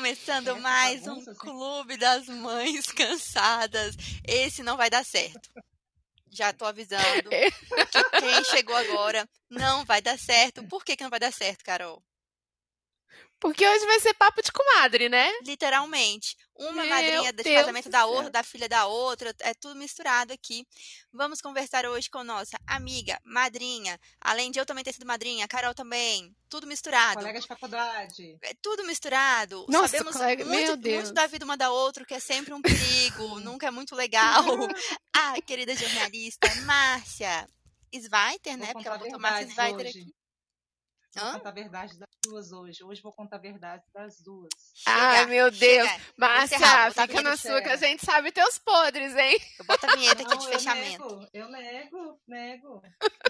Começando mais um. Clube das Mães Cansadas. Esse não vai dar certo. Já tô avisando. que quem chegou agora não vai dar certo. Por que, que não vai dar certo, Carol? Porque hoje vai ser papo de comadre, né? Literalmente. Uma Meu madrinha de Deus casamento da outra, da filha da outra, é tudo misturado aqui. Vamos conversar hoje com nossa amiga, madrinha. Além de eu também ter sido madrinha, a Carol também. Tudo misturado. Colega de faculdade. É tudo misturado. Nossa, Sabemos colega- muito, meu Deus. muito da vida uma da outra, que é sempre um perigo, nunca é muito legal. A querida jornalista Márcia Sveiter, né? Porque ela botou Márcia hoje. aqui. Vou Hã? contar a verdade das duas hoje. Hoje vou contar a verdade das duas. Ai, Chega, meu Deus. chega. Márcia, Encerrar, fica na sua que a gente sabe teus podres, hein? Eu boto a vinheta aqui Não, de eu fechamento. nego, eu nego, nego.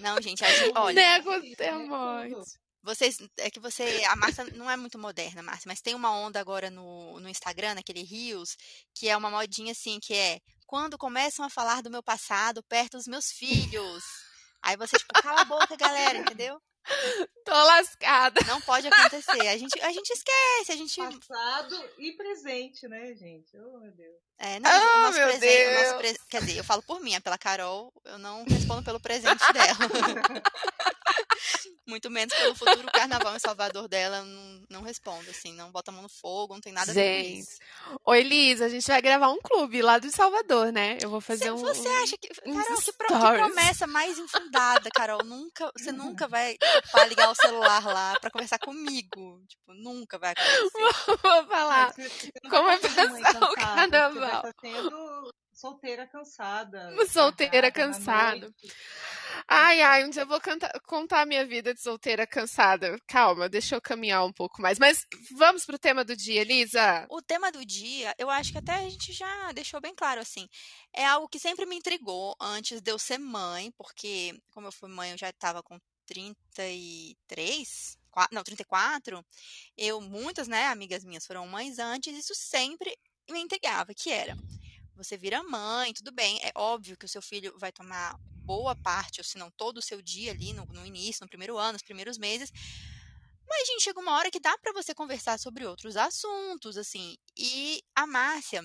Não, gente, a gente, olha, Nego até morte. vocês, é que você, a Márcia não é muito moderna, Márcia, mas tem uma onda agora no, no Instagram, naquele Reels, que é uma modinha assim, que é quando começam a falar do meu passado perto dos meus filhos. Aí você, tipo, cala a boca, galera, entendeu? Tô lascada. Não pode acontecer. A gente, a gente esquece, a gente. Passado e presente, né, gente? Oh, meu Deus. É, não, Ah, o nosso meu presente, o nosso Deus. pre- quer dizer, eu falo por mim, é pela Carol, eu não respondo pelo presente dela. Muito menos pelo futuro carnaval em Salvador dela, não, não respondo, assim, não bota a mão no fogo, não tem nada a ver com Gente, isso. Oi, Liz, a gente vai gravar um clube lá do Salvador, né? Eu vou fazer Você, um. você um- acha que. uns Carol, que, pro- que promessa mais infundada, Carol. Nunca, você nunca vai topar ligar o celular lá pra conversar comigo. Tipo, nunca vai acontecer. Vou falar. Mas você não como mãe passar o carnaval? vai estar sendo solteira cansada. Solteira cansada. Ai, ai, um dia eu vou canta- contar a minha vida de solteira cansada. Calma, deixa eu caminhar um pouco mais. Mas vamos pro tema do dia, Lisa. O tema do dia, eu acho que até a gente já deixou bem claro assim. É algo que sempre me intrigou antes de eu ser mãe, porque como eu fui mãe, eu já estava com 33, qua- não, 34. Eu, muitas, né, amigas minhas foram mães antes, isso sempre me intrigava, que era você vira mãe, tudo bem, é óbvio que o seu filho vai tomar boa parte, ou se não todo o seu dia ali no, no início, no primeiro ano, nos primeiros meses, mas, gente, chega uma hora que dá pra você conversar sobre outros assuntos, assim. E a Márcia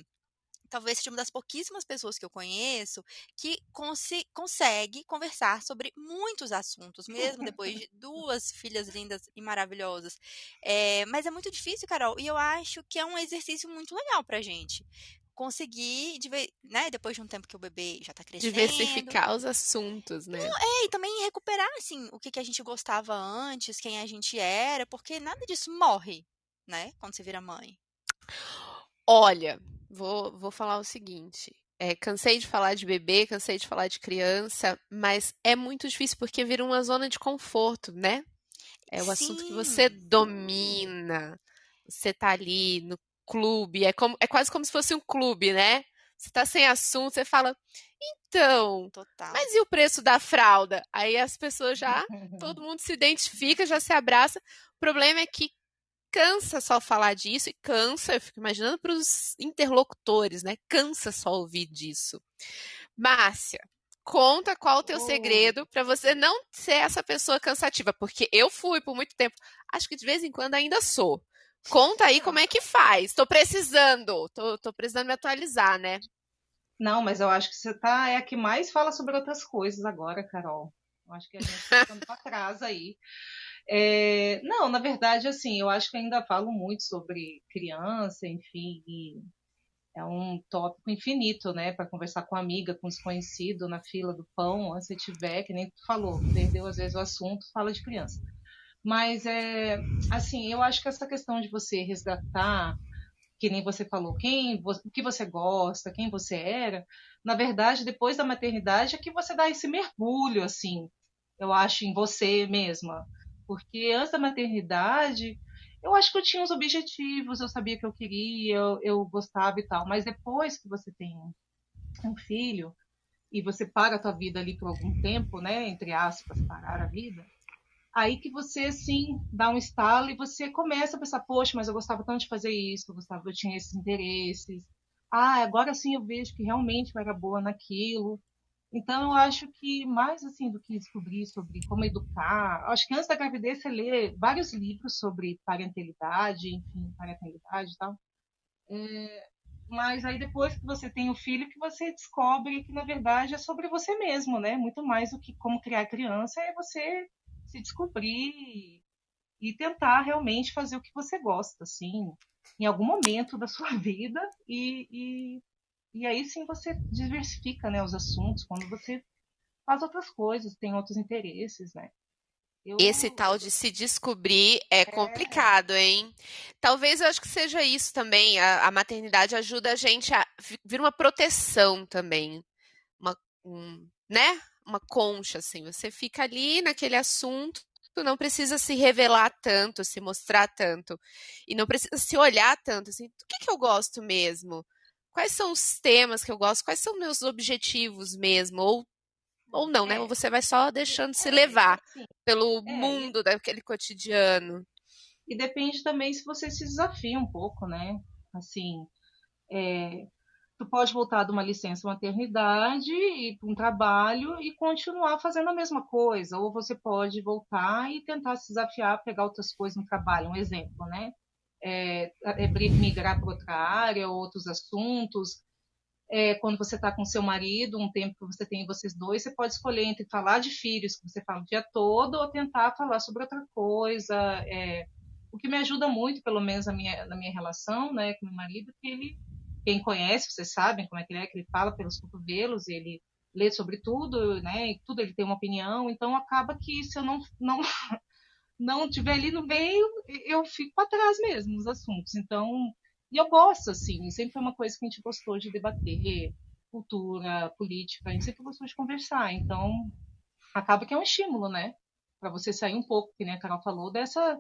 talvez seja uma das pouquíssimas pessoas que eu conheço que consi- consegue conversar sobre muitos assuntos, mesmo depois de duas filhas lindas e maravilhosas. É, mas é muito difícil, Carol, e eu acho que é um exercício muito legal pra gente. Conseguir, né, depois de um tempo que o bebê já tá crescendo. Diversificar os assuntos, né? É, e também recuperar, assim, o que, que a gente gostava antes, quem a gente era, porque nada disso morre, né? Quando você vira mãe. Olha, vou, vou falar o seguinte. É, cansei de falar de bebê, cansei de falar de criança, mas é muito difícil porque vira uma zona de conforto, né? É o assunto que você Sim. domina. Você tá ali no clube, é como, é quase como se fosse um clube, né? Você tá sem assunto, você fala, então, Total. mas e o preço da fralda? Aí as pessoas já, todo mundo se identifica, já se abraça. O problema é que cansa só falar disso e cansa, eu fico imaginando para os interlocutores, né? Cansa só ouvir disso. Márcia, conta qual o teu Oi. segredo para você não ser essa pessoa cansativa, porque eu fui por muito tempo, acho que de vez em quando ainda sou. Conta aí como é que faz. Tô precisando, tô precisando me atualizar, né? Não, mas eu acho que você tá é a que mais fala sobre outras coisas agora, Carol. Eu acho que a gente tá ficando para trás aí. É, não, na verdade, assim, eu acho que ainda falo muito sobre criança, enfim, é um tópico infinito, né, para conversar com amiga, com desconhecido na fila do pão, você tiver, que nem tu falou, perdeu às vezes o assunto, fala de criança. Mas é, assim, eu acho que essa questão de você resgatar que nem você falou, quem, o que você gosta, quem você era, na verdade, depois da maternidade é que você dá esse mergulho, assim, eu acho, em você mesma. Porque antes da maternidade, eu acho que eu tinha os objetivos, eu sabia que eu queria, eu, eu gostava e tal, mas depois que você tem um filho e você para a tua vida ali por algum tempo, né, entre aspas, parar a vida, aí que você assim dá um estalo e você começa a pensar, poxa, mas eu gostava tanto de fazer isso, eu gostava, eu tinha esses interesses. Ah, agora sim eu vejo que realmente eu era boa naquilo. Então, eu acho que mais assim do que descobrir sobre como educar, acho que antes da gravidez você lê vários livros sobre parentalidade, enfim, parentalidade e tal. É, mas aí depois que você tem o filho, que você descobre que na verdade é sobre você mesmo, né? Muito mais do que como criar criança é você se descobrir e tentar realmente fazer o que você gosta, assim, em algum momento da sua vida e, e e aí sim você diversifica né, os assuntos, quando você faz outras coisas, tem outros interesses, né? Eu... Esse tal de se descobrir é, é, complicado, hein? Talvez eu acho que seja isso também. A, a maternidade ajuda a gente a vir uma proteção também. Uma, um, né? Uma concha, assim. Você fica ali naquele assunto, não precisa se revelar tanto, se mostrar tanto. E não precisa se olhar tanto, assim. Do que, que eu gosto mesmo? quais são os temas que eu gosto, quais são meus objetivos mesmo, ou, ou não, né? é. Ou você vai só deixando se é, levar assim, pelo é, mundo daquele cotidiano. E depende também se você se desafia um pouco, né? Assim, é, tu pode voltar de uma licença maternidade e para um trabalho e continuar fazendo a mesma coisa, ou você pode voltar e tentar se desafiar, pegar outras coisas no trabalho, um exemplo, né? é, é migrar para outra área, outros assuntos. É, quando você está com seu marido, um tempo que você tem vocês dois, você pode escolher entre falar de filhos, que você fala o dia todo, ou tentar falar sobre outra coisa. É, o que me ajuda muito, pelo menos na minha, na minha relação né, com meu marido, que ele, quem conhece, vocês sabem como é que ele é, que ele fala pelos cotovelos, ele lê sobre tudo, né, e tudo ele tem uma opinião, então acaba que se eu não, não não tiver ali no meio, eu fico para trás mesmo nos assuntos. Então, e eu gosto, assim, sempre foi uma coisa que a gente gostou de debater, cultura, política, a gente sempre gostou de conversar. Então, acaba que é um estímulo, né? Para você sair um pouco, que nem a Carol falou, dessa,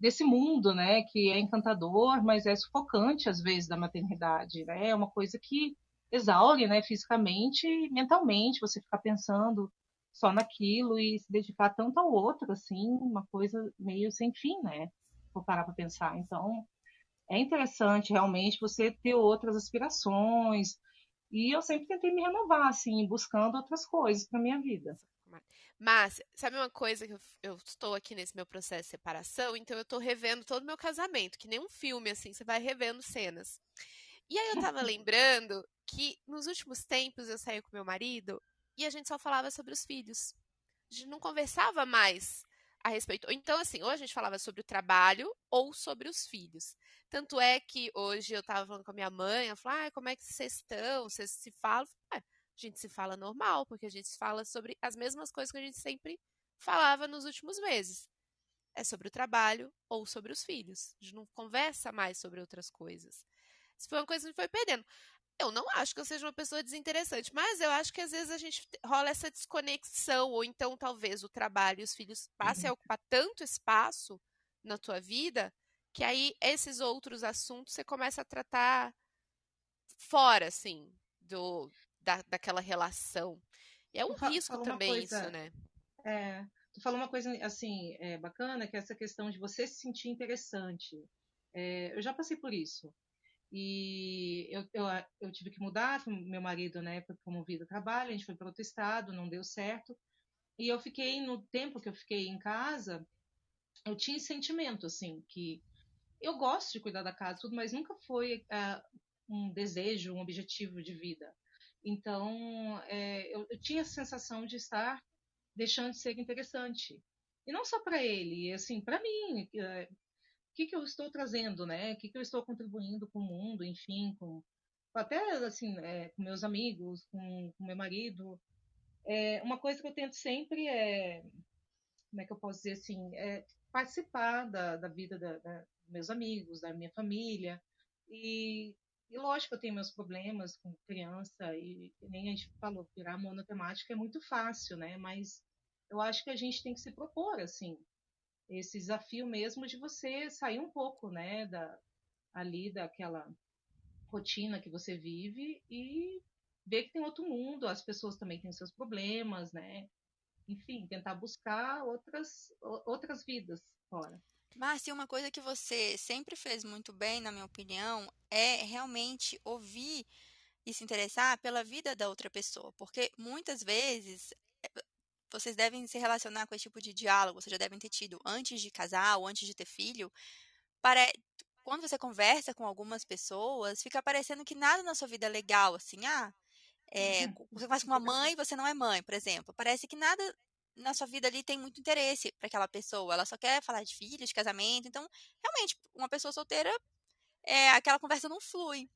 desse mundo, né? Que é encantador, mas é sufocante às vezes da maternidade, né? É uma coisa que exaure, né? Fisicamente e mentalmente, você ficar pensando só naquilo e se dedicar tanto ao outro, assim, uma coisa meio sem fim, né? Vou parar para pensar. Então, é interessante realmente você ter outras aspirações. E eu sempre tentei me renovar, assim, buscando outras coisas para minha vida. Mas, sabe uma coisa que eu, eu, estou aqui nesse meu processo de separação, então eu estou revendo todo o meu casamento, que nem um filme, assim, você vai revendo cenas. E aí eu tava lembrando que nos últimos tempos eu saí com meu marido e a gente só falava sobre os filhos. A gente não conversava mais a respeito. Então, assim, ou a gente falava sobre o trabalho ou sobre os filhos. Tanto é que hoje eu estava falando com a minha mãe, ela falou, ah, como é que vocês estão? Vocês se falam? Ah, a gente se fala normal, porque a gente fala sobre as mesmas coisas que a gente sempre falava nos últimos meses. É sobre o trabalho ou sobre os filhos. A gente não conversa mais sobre outras coisas. Isso foi uma coisa que foi perdendo. Eu não acho que eu seja uma pessoa desinteressante, mas eu acho que às vezes a gente rola essa desconexão, ou então talvez o trabalho e os filhos passem a uhum. ocupar tanto espaço na tua vida, que aí esses outros assuntos você começa a tratar fora, assim, do, da, daquela relação. E é um risco também coisa, isso, né? É, tu falou uma coisa, assim, é, bacana, que é essa questão de você se sentir interessante. É, eu já passei por isso. E eu, eu, eu tive que mudar, meu marido, né, foi promovido ao trabalho, a gente foi para outro estado, não deu certo. E eu fiquei, no tempo que eu fiquei em casa, eu tinha esse sentimento, assim, que eu gosto de cuidar da casa, tudo, mas nunca foi uh, um desejo, um objetivo de vida. Então, é, eu, eu, tinha a sensação de estar deixando de ser interessante. E não só para ele, assim, para mim. É, o que, que eu estou trazendo, né? O que, que eu estou contribuindo com o mundo, enfim, com até assim, é, com meus amigos, com, com meu marido. É, uma coisa que eu tento sempre é, como é que eu posso dizer assim, é participar da, da vida da, da, dos meus amigos, da minha família. E, e lógico, eu tenho meus problemas com criança, e, nem a gente falou, virar monotemática é muito fácil, né? Mas eu acho que a gente tem que se propor, assim, esse desafio mesmo de você sair um pouco, né, da, ali daquela rotina que você vive e ver que tem outro mundo, as pessoas também têm seus problemas, né? Enfim, tentar buscar outras, outras vidas fora. Márcia, uma coisa que você sempre fez muito bem, na minha opinião, é realmente ouvir e se interessar pela vida da outra pessoa, porque muitas vezes eh, vocês devem se relacionar com esse tipo de diálogo, vocês já devem ter tido antes de casar ou antes de ter filho. Quando você conversa com algumas pessoas, fica parecendo que nada na sua vida é legal, assim, ah, é, você conversa com uma mãe, você não é mãe, por exemplo. Parece que nada na sua vida ali tem muito interesse para aquela pessoa. Ela só quer falar de filhos, de casamento. Então, realmente, uma pessoa solteira, é, aquela conversa não flui.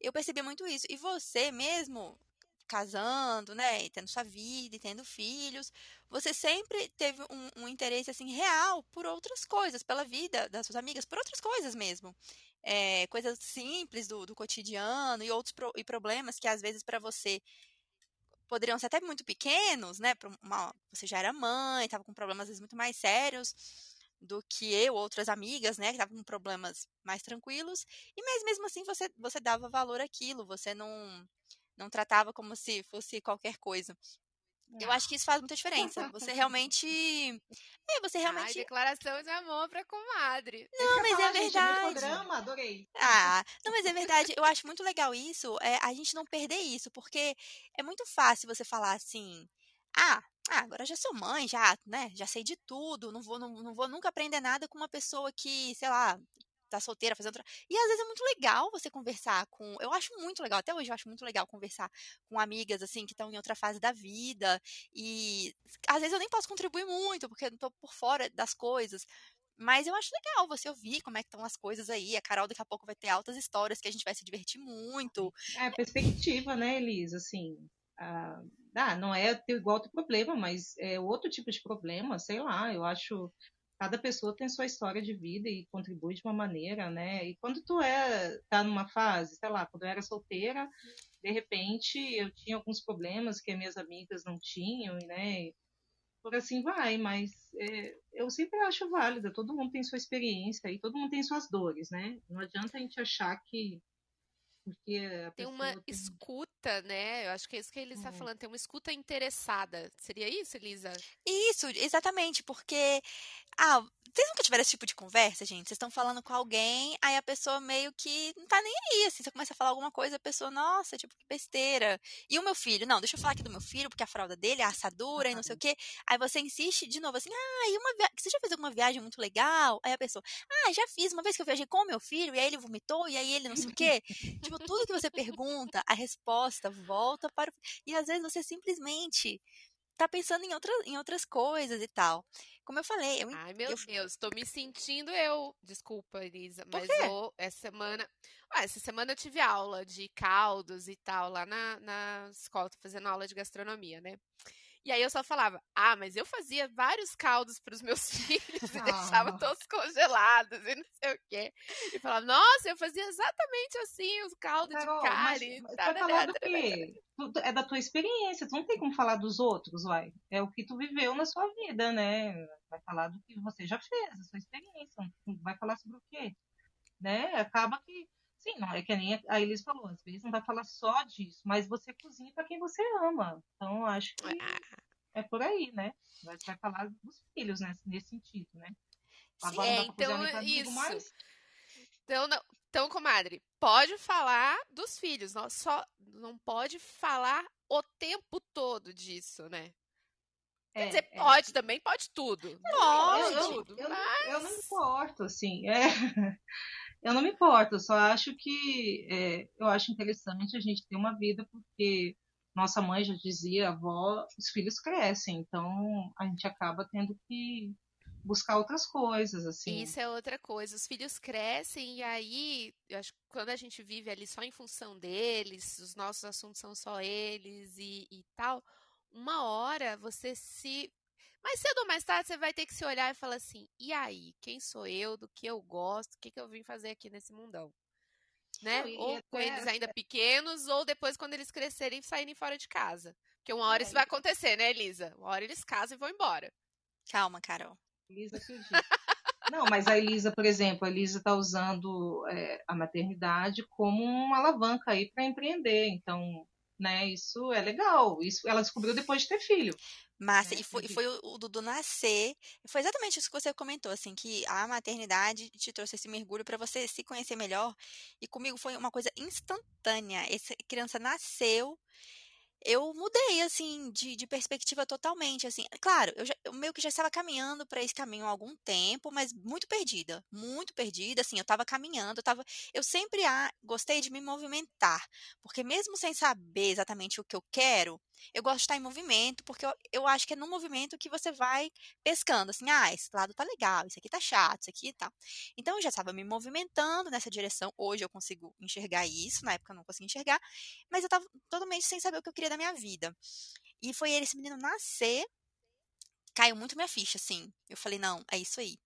Eu percebi muito isso. E você mesmo, casando, né, tendo sua vida, e tendo filhos, você sempre teve um, um, interesse assim real por outras coisas, pela vida das suas amigas, por outras coisas mesmo, é, coisas simples do, do, cotidiano e outros pro, e problemas que às vezes para você poderiam ser até muito pequenos, né? Uma, você já era mãe, estava com problemas às vezes muito mais sérios do que eu, outras amigas, né, que estavam com problemas mais tranquilos, e mas mesmo assim você, você dava valor àquilo, você não não tratava como se fosse qualquer coisa. Eu acho que isso faz muita diferença. Você realmente. É, você realmente. Ai, declaração de amor pra comadre. Não, mas falar, é verdade. Gente, programa, adorei. Ah, não, mas é verdade. Eu acho muito legal isso, é, a gente não perder isso, porque é muito fácil você falar assim. Ah, ah, agora já sou mãe, já, né, já sei de tudo, não vou, não, não vou nunca aprender nada com uma pessoa que, sei lá, tá solteira, fazendo. E às vezes é muito legal você conversar com. Eu acho muito legal, até hoje eu acho muito legal conversar com amigas, assim, que estão em outra fase da vida. E às vezes eu nem posso contribuir muito, porque eu não tô por fora das coisas. Mas eu acho legal você ouvir como é que estão as coisas aí. A Carol daqui a pouco vai ter altas histórias que a gente vai se divertir muito. É, perspectiva, né, Elisa? Assim, ah, não é igual outro problema, mas é outro tipo de problema, sei lá. Eu acho cada pessoa tem sua história de vida e contribui de uma maneira, né? E quando tu é tá numa fase, sei lá, quando eu era solteira, de repente eu tinha alguns problemas que minhas amigas não tinham, né? Por assim vai, mas é, eu sempre acho válida. Todo mundo tem sua experiência e todo mundo tem suas dores, né? Não adianta a gente achar que porque tem uma tem... escuta, né? Eu acho que é isso que ele está uhum. falando, tem uma escuta interessada. Seria isso, Elisa? Isso, exatamente, porque ah, vocês nunca tiveram esse tipo de conversa, gente? Vocês estão falando com alguém, aí a pessoa meio que não tá nem aí, assim, você começa a falar alguma coisa, a pessoa, nossa, tipo, que besteira. E o meu filho? Não, deixa eu falar aqui do meu filho, porque a fralda dele é assadura uhum. e não sei o quê. Aí você insiste de novo, assim, ah, e uma via... você já fez alguma viagem muito legal? Aí a pessoa, ah, já fiz, uma vez que eu viajei com o meu filho, e aí ele vomitou, e aí ele não sei o quê. tipo, tudo que você pergunta, a resposta volta para. E às vezes você simplesmente tá pensando em, outra, em outras coisas e tal. Como eu falei, eu. Ai, meu eu... Deus, tô me sentindo eu. Desculpa, Elisa, mas eu, essa semana. Ah, essa semana eu tive aula de caldos e tal lá na, na escola, tô fazendo aula de gastronomia, né? E aí eu só falava, ah, mas eu fazia vários caldos para os meus filhos e ah. deixava todos congelados e não sei o quê. E falava, nossa, eu fazia exatamente assim os caldos Carol, de carne. Mas, tá, vai falar do quê? É da tua experiência, tu não tem como falar dos outros, vai. É o que tu viveu na sua vida, né? Vai falar do que você já fez, a sua experiência. Vai falar sobre o quê? Né? Acaba que Sim, não é que nem a Elis falou, às vezes não vai falar só disso, mas você cozinha para quem você ama. Então, acho que é por aí, né? Você vai falar dos filhos né, nesse sentido, né? Agora Sim, é, então, isso. Mais. Então, não, então, comadre, pode falar dos filhos, não, só não pode falar o tempo todo disso, né? Quer é, dizer, é. pode também, pode tudo. Pode, eu, tudo. Eu, mas... eu, não importo, assim. É. Eu não me importo, eu só acho que é, eu acho interessante a gente ter uma vida, porque nossa mãe já dizia, avó, os filhos crescem, então a gente acaba tendo que buscar outras coisas, assim. Isso é outra coisa. Os filhos crescem e aí, eu acho que quando a gente vive ali só em função deles, os nossos assuntos são só eles e, e tal, uma hora você se mais cedo ou mais tarde você vai ter que se olhar e falar assim: e aí? Quem sou eu? Do que eu gosto? O que, que eu vim fazer aqui nesse mundão? Né? Não, ou com eles ainda pequenos, ou depois quando eles crescerem e saírem fora de casa. Porque uma hora é, isso vai acontecer, né, Elisa? Uma hora eles casam e vão embora. Calma, Carol. Elisa. Não, mas a Elisa, por exemplo, a Elisa está usando é, a maternidade como uma alavanca aí para empreender. Então, né, isso é legal. Isso ela descobriu depois de ter filho. Massa, né? e foi, e foi o, o Dudu nascer, foi exatamente isso que você comentou, assim, que a maternidade te trouxe esse mergulho para você se conhecer melhor, e comigo foi uma coisa instantânea, essa criança nasceu, eu mudei, assim, de, de perspectiva totalmente, assim. Claro, eu, já, eu meio que já estava caminhando para esse caminho há algum tempo, mas muito perdida, muito perdida, assim, eu estava caminhando, eu tava, eu sempre ah, gostei de me movimentar, porque mesmo sem saber exatamente o que eu quero, eu gosto de estar em movimento, porque eu, eu acho que é no movimento que você vai pescando, assim, ah, esse lado tá legal, isso aqui tá chato, isso aqui tá. Então eu já estava me movimentando nessa direção. Hoje eu consigo enxergar isso, na época eu não conseguia enxergar, mas eu estava totalmente sem saber o que eu queria da minha vida. E foi ele, esse menino nascer, caiu muito minha ficha, assim. Eu falei, não, é isso aí.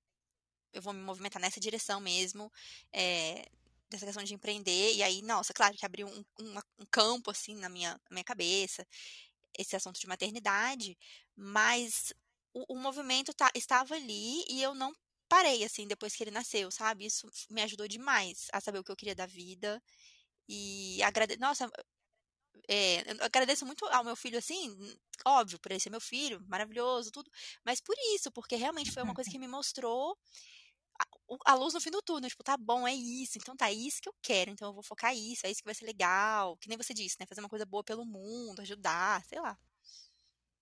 Eu vou me movimentar nessa direção mesmo. É, dessa questão de empreender, e aí, nossa, claro que abriu um, um, um campo, assim, na minha, na minha cabeça, esse assunto de maternidade, mas o, o movimento tá, estava ali e eu não parei, assim, depois que ele nasceu, sabe? Isso me ajudou demais a saber o que eu queria da vida, e agradeço, nossa, é, eu agradeço muito ao meu filho, assim, óbvio, por ele ser meu filho, maravilhoso, tudo, mas por isso, porque realmente foi uma coisa que me mostrou a luz no fim do túnel, tipo, tá bom, é isso, então tá, é isso que eu quero, então eu vou focar isso, é isso que vai ser legal, que nem você disse, né, fazer uma coisa boa pelo mundo, ajudar, sei lá.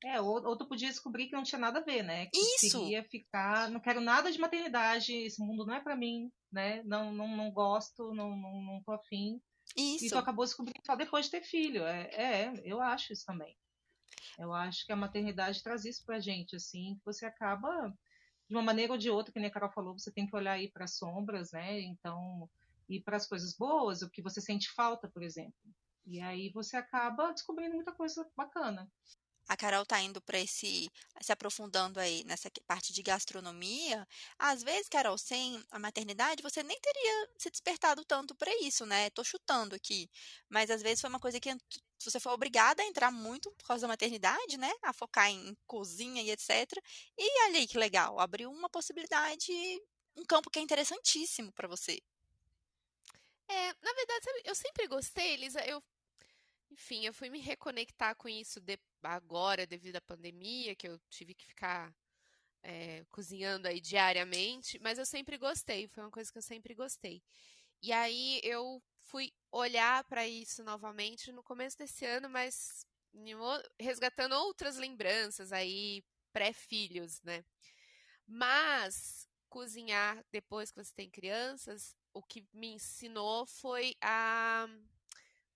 É, ou, ou tu podia descobrir que não tinha nada a ver, né? Que isso! queria ficar, não quero nada de maternidade, esse mundo não é para mim, né? Não, não, não gosto, não, não, não tô afim. Isso. E tu acabou descobrindo só depois de ter filho. É, é, eu acho isso também. Eu acho que a maternidade traz isso pra gente, assim, que você acaba de uma maneira ou de outra, que nem a Carol falou, você tem que olhar aí para as sombras, né? Então, e para as coisas boas, o que você sente falta, por exemplo. E aí você acaba descobrindo muita coisa bacana a Carol tá indo para esse se aprofundando aí nessa parte de gastronomia, às vezes, Carol, sem a maternidade, você nem teria se despertado tanto para isso, né? Tô chutando aqui, mas às vezes foi uma coisa que você foi obrigada a entrar muito por causa da maternidade, né? A focar em cozinha e etc. E ali que legal, abriu uma possibilidade, um campo que é interessantíssimo para você. É, na verdade, eu sempre gostei, Elisa. Eu enfim, eu fui me reconectar com isso de, agora, devido à pandemia, que eu tive que ficar é, cozinhando aí diariamente, mas eu sempre gostei, foi uma coisa que eu sempre gostei. E aí eu fui olhar para isso novamente no começo desse ano, mas resgatando outras lembranças aí, pré-filhos, né? Mas cozinhar depois que você tem crianças, o que me ensinou foi a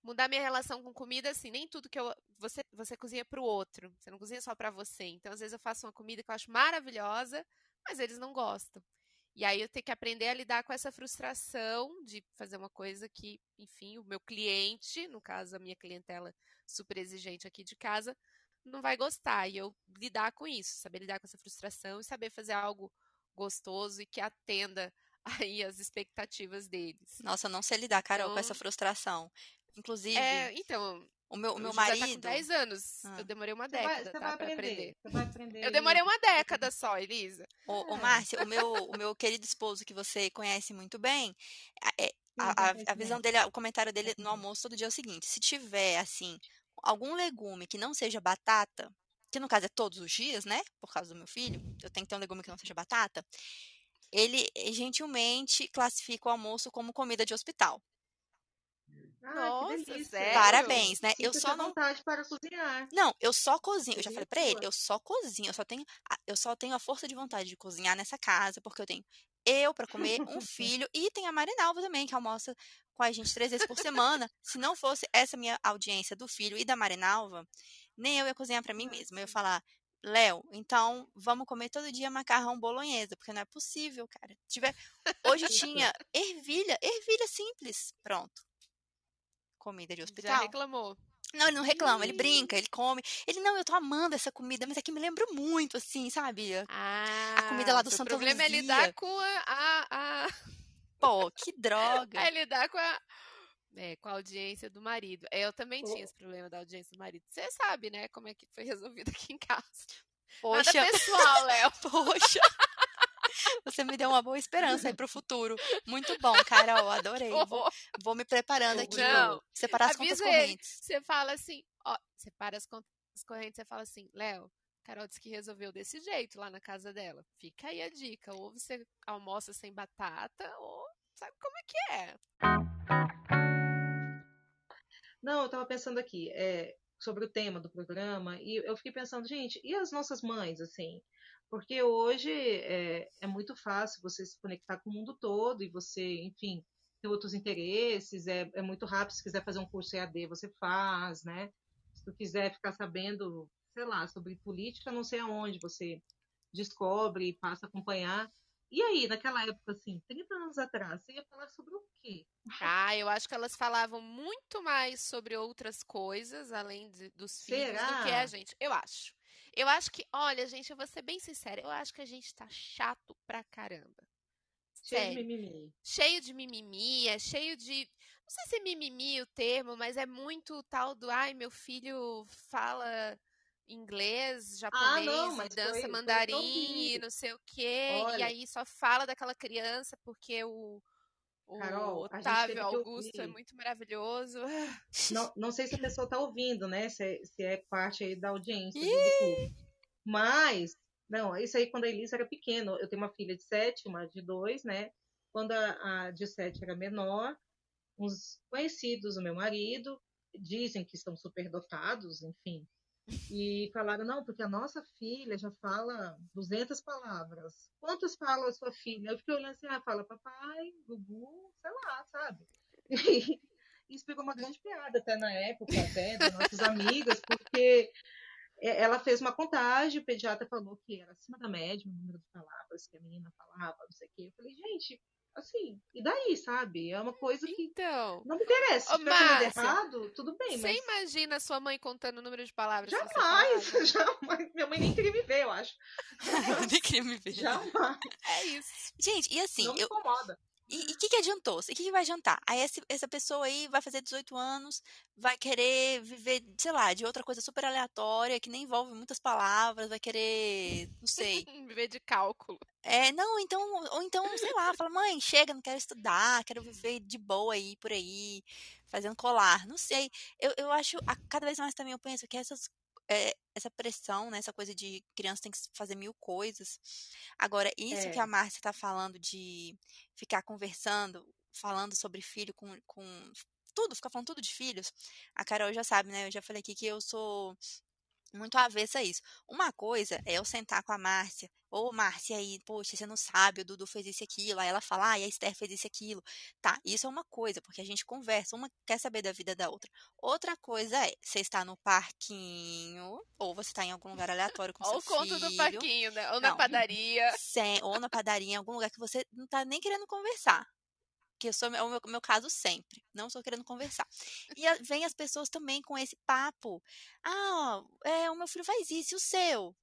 mudar minha relação com comida, assim, nem tudo que eu. Você, você cozinha para o outro, você não cozinha só para você. Então, às vezes, eu faço uma comida que eu acho maravilhosa, mas eles não gostam. E aí eu tenho que aprender a lidar com essa frustração de fazer uma coisa que, enfim, o meu cliente, no caso a minha clientela super exigente aqui de casa, não vai gostar. E eu lidar com isso, saber lidar com essa frustração e saber fazer algo gostoso e que atenda aí as expectativas deles. Nossa, eu não sei lidar, Carol, então, com essa então frustração. Inclusive. É, então. O meu, o meu marido. Tá com 10 anos. Ah. Eu demorei uma década. Você vai, tá, vai aprender. aprender. Você vai aprender. Eu demorei uma década só, Elisa. Ô, ô Márcia, o meu, o meu querido esposo, que você conhece muito bem, é, a, a, a visão dele, o comentário dele no almoço todo dia é o seguinte: se tiver, assim, algum legume que não seja batata, que no caso é todos os dias, né? Por causa do meu filho, eu tenho que ter um legume que não seja batata. Ele gentilmente classifica o almoço como comida de hospital. Ah, Nossa, sério? Parabéns, né? eu só não vontade para cozinhar. Não, eu só cozinho. Eu já falei para ele, eu só cozinho, eu só tenho eu só tenho a força de vontade de cozinhar nessa casa, porque eu tenho eu para comer, um filho e tem a Marinalva também, que almoça com a gente três vezes por semana. Se não fosse essa minha audiência do filho e da Marinalva, nem eu ia cozinhar para mim mesma. Eu ia falar, Léo, então vamos comer todo dia macarrão bolonhesa, porque não é possível, cara. Tiver... Hoje tinha ervilha, ervilha simples, pronto comida de hospital. Já reclamou. Não, ele não reclama, ele brinca, ele come. Ele, não, eu tô amando essa comida, mas é que me lembra muito, assim, sabe? Ah, a comida lá do Santo O problema Luzia. é lidar com a, a, a... Pô, que droga. É lidar com a... É, com a audiência do marido. Eu também tinha esse problema da audiência do marido. Você sabe, né, como é que foi resolvido aqui em casa. Poxa. Nada pessoal, Léo. Poxa. Você me deu uma boa esperança aí pro futuro. Muito bom, Carol, adorei. Vou, vou me preparando aqui. Não, separar as contas correntes. Você fala assim, ó, separa as contas correntes, você fala assim, Léo, Carol disse que resolveu desse jeito lá na casa dela. Fica aí a dica. Ou você almoça sem batata, ou sabe como é que é. Não, eu tava pensando aqui, é, sobre o tema do programa, e eu fiquei pensando, gente, e as nossas mães, assim? Porque hoje é, é muito fácil você se conectar com o mundo todo e você, enfim, ter outros interesses, é, é muito rápido. Se quiser fazer um curso EAD, você faz, né? Se tu quiser ficar sabendo, sei lá, sobre política, não sei aonde, você descobre e passa a acompanhar. E aí, naquela época, assim, 30 anos atrás, você ia falar sobre o quê? Ah, eu acho que elas falavam muito mais sobre outras coisas, além de, dos filhos, Será? do que a gente. Eu acho. Eu acho que, olha, gente, eu vou ser bem sincera, eu acho que a gente tá chato pra caramba. Cheio de Sério. mimimi. cheio de mimimi, é cheio de. Não sei se é mimimi o termo, mas é muito tal do. Ai, meu filho fala inglês, japonês, não, e mas dança foi- foi mandarim e não sei o quê. E Olha. aí só fala daquela criança porque o. O Carol, Otávio Augusto é muito maravilhoso. Não, não sei se a pessoa está ouvindo, né? Se é, se é parte aí da audiência do. Mas, não, isso aí quando a Elisa era pequena. Eu tenho uma filha de sete, uma de dois, né? Quando a, a de sete era menor, uns conhecidos do meu marido dizem que estão superdotados, enfim. E falaram, não, porque a nossa filha já fala 200 palavras. Quantas fala a sua filha? Eu fiquei olhando assim, ah, fala papai, Gugu, sei lá, sabe? E isso pegou uma grande piada até na época, até, das nossas amigas, porque ela fez uma contagem, o pediatra falou que era acima da média o número de palavras que a menina falava, não sei o quê. Eu falei, gente, assim, e daí, sabe? É uma coisa que Então, não me interessa. Se tiver errado, tudo bem, você mas imagina sua mãe contando o número de palavras jamais, jamais. Minha mãe nem queria me ver, eu acho. Nem queria me ver. Jamais. É isso. Gente, e assim, não me eu, incomoda. E o que, que adiantou? O que, que vai adiantar? Aí esse- essa pessoa aí vai fazer 18 anos, vai querer viver, sei lá, de outra coisa super aleatória, que nem envolve muitas palavras, vai querer, não sei. Viver de cálculo. É, não, então, ou então, sei lá, fala, mãe, chega, não quero estudar, quero viver de boa aí, por aí, fazendo colar, não sei. Eu, eu acho, a- cada vez mais também eu penso que essas, é, essa pressão, né, essa coisa de criança tem que fazer mil coisas. Agora, isso que É. a Márcia tá falando de ficar conversando, falando sobre filho com, com tudo, ficar falando tudo de filhos, a Carol já sabe, né, eu já falei aqui que eu sou muito avessa a isso. Uma coisa é eu sentar com a Márcia, ô Márcia aí, poxa, você não sabe, o Dudu fez isso e aquilo, aí ela fala, ah, e a Esther fez isso e aquilo. Tá, isso é uma coisa, porque a gente conversa, uma quer saber da vida da outra. Outra coisa é, você está no parquinho, ou você está em algum lugar aleatório com Olha o seu conto do filho, Paquinho, né? Ou na Não. padaria. sem- ou na padaria, em algum lugar que você não tá nem querendo conversar. Que eu sou, é o meu, meu caso sempre. Não estou querendo conversar. E a- vem as pessoas também com esse papo. Ah, é, o meu filho faz isso, e o seu?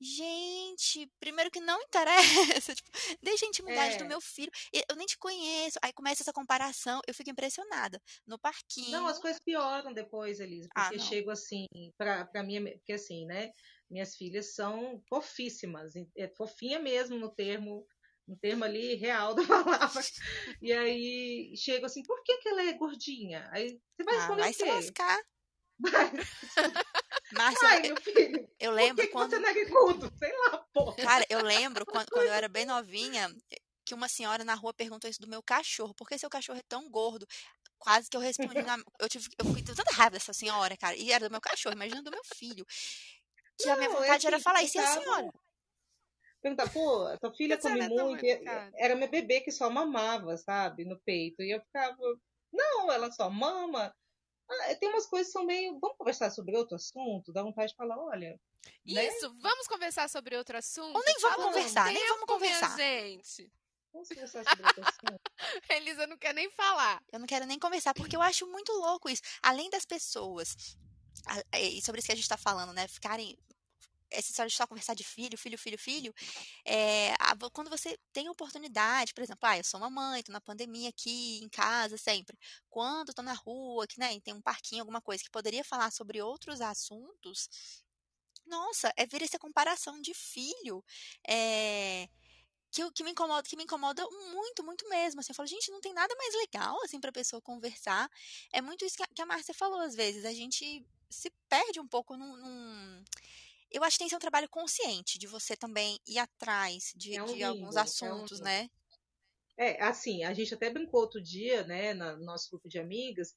Gente, primeiro que não interessa. Tipo, deixa a intimidade do É. meu filho. Eu nem te conheço. Aí começa essa comparação. Eu fico impressionada. No parquinho. Não, as coisas pioram depois, Elisa, Ah, porque não. chego assim, pra, pra mim, porque assim, né? Minhas filhas são fofíssimas, é fofinha mesmo no termo, no termo ali real da palavra. E aí chego assim, por que, que ela é gordinha? Aí você vai Ah, vai se lascar. Márcia, Ai, eu- meu filho, eu por lembro que, que quando. você não é narigudo? Sei lá, pô. Cara, eu lembro quando, quando eu era bem novinha que uma senhora na rua perguntou isso do meu cachorro. Por que seu cachorro é tão gordo? Quase que eu respondi na. Eu tive, eu com tanta raiva dessa senhora, cara. E era do meu cachorro, imagina do meu filho. Que a minha Não, é vontade era assim, falar isso e a senhora. Perguntar, pô, a tua filha Mas come era muito. e-. Era meu bebê que só mamava, sabe, no peito. E eu ficava, não, ela só mama. Ah, tem umas coisas que são meio. Vamos conversar sobre outro assunto? Dá vontade de falar, olha. né? Isso, vamos conversar sobre outro assunto? Ou nem vamos conversar, nem vamos conversar. Minha gente. Vamos conversar sobre outro assunto. Elisa não quer nem falar. Eu não quero nem conversar, porque eu acho muito louco isso. Além das pessoas, a- e sobre isso que a gente tá falando, né? Ficarem. Essa história de só conversar de filho, filho, filho, filho. É, quando você tem oportunidade, por exemplo, ah, eu sou mamãe, tô na pandemia aqui, em casa, sempre. Quando tô na rua, que, né, tem um parquinho, alguma coisa que poderia falar sobre outros assuntos, nossa, é vir essa comparação de filho. É, que, que me incomoda, que me incomoda muito, muito mesmo. Assim, eu falo, gente, não tem nada mais legal assim para pessoa conversar. É muito isso que a, que a Márcia falou às vezes. A gente se perde um pouco num, num- eu acho que tem que ser um trabalho consciente de você também ir atrás de, É um de alguns limbo, é um assuntos, né? É, assim, a gente até brincou outro dia, né, no nosso grupo de amigas,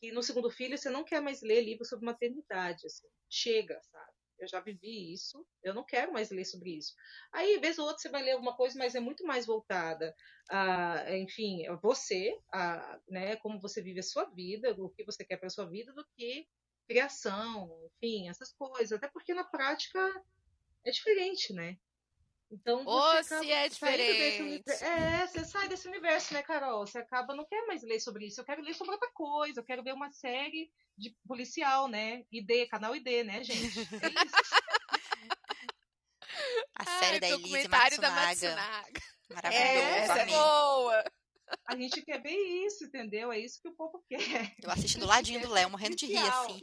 que no segundo filho você não quer mais ler livro sobre maternidade, assim, chega, sabe? Eu já vivi isso, eu não quero mais ler sobre isso. Aí, vez ou outra, você vai ler alguma coisa, mas é muito mais voltada a, enfim, a você, a, né, como você vive a sua vida, o que você quer para a sua vida, do que criação, enfim, essas coisas. Até porque na prática é diferente, né? Então você se acaba é desse diferente. universo. É, você sai desse universo, né, Carol? Você acaba, não quer mais ler sobre isso. Eu quero ler sobre outra coisa. Eu quero ver uma série de policial, né? ID, canal ID, né, gente? É isso. A série Ai, da Elise documentário da Matsunaga. Matsunaga. Maravilhoso, Essa é boa. A gente quer ver isso, entendeu? É isso que o povo quer. Eu assisti do ladinho do Léo, morrendo de rir, assim.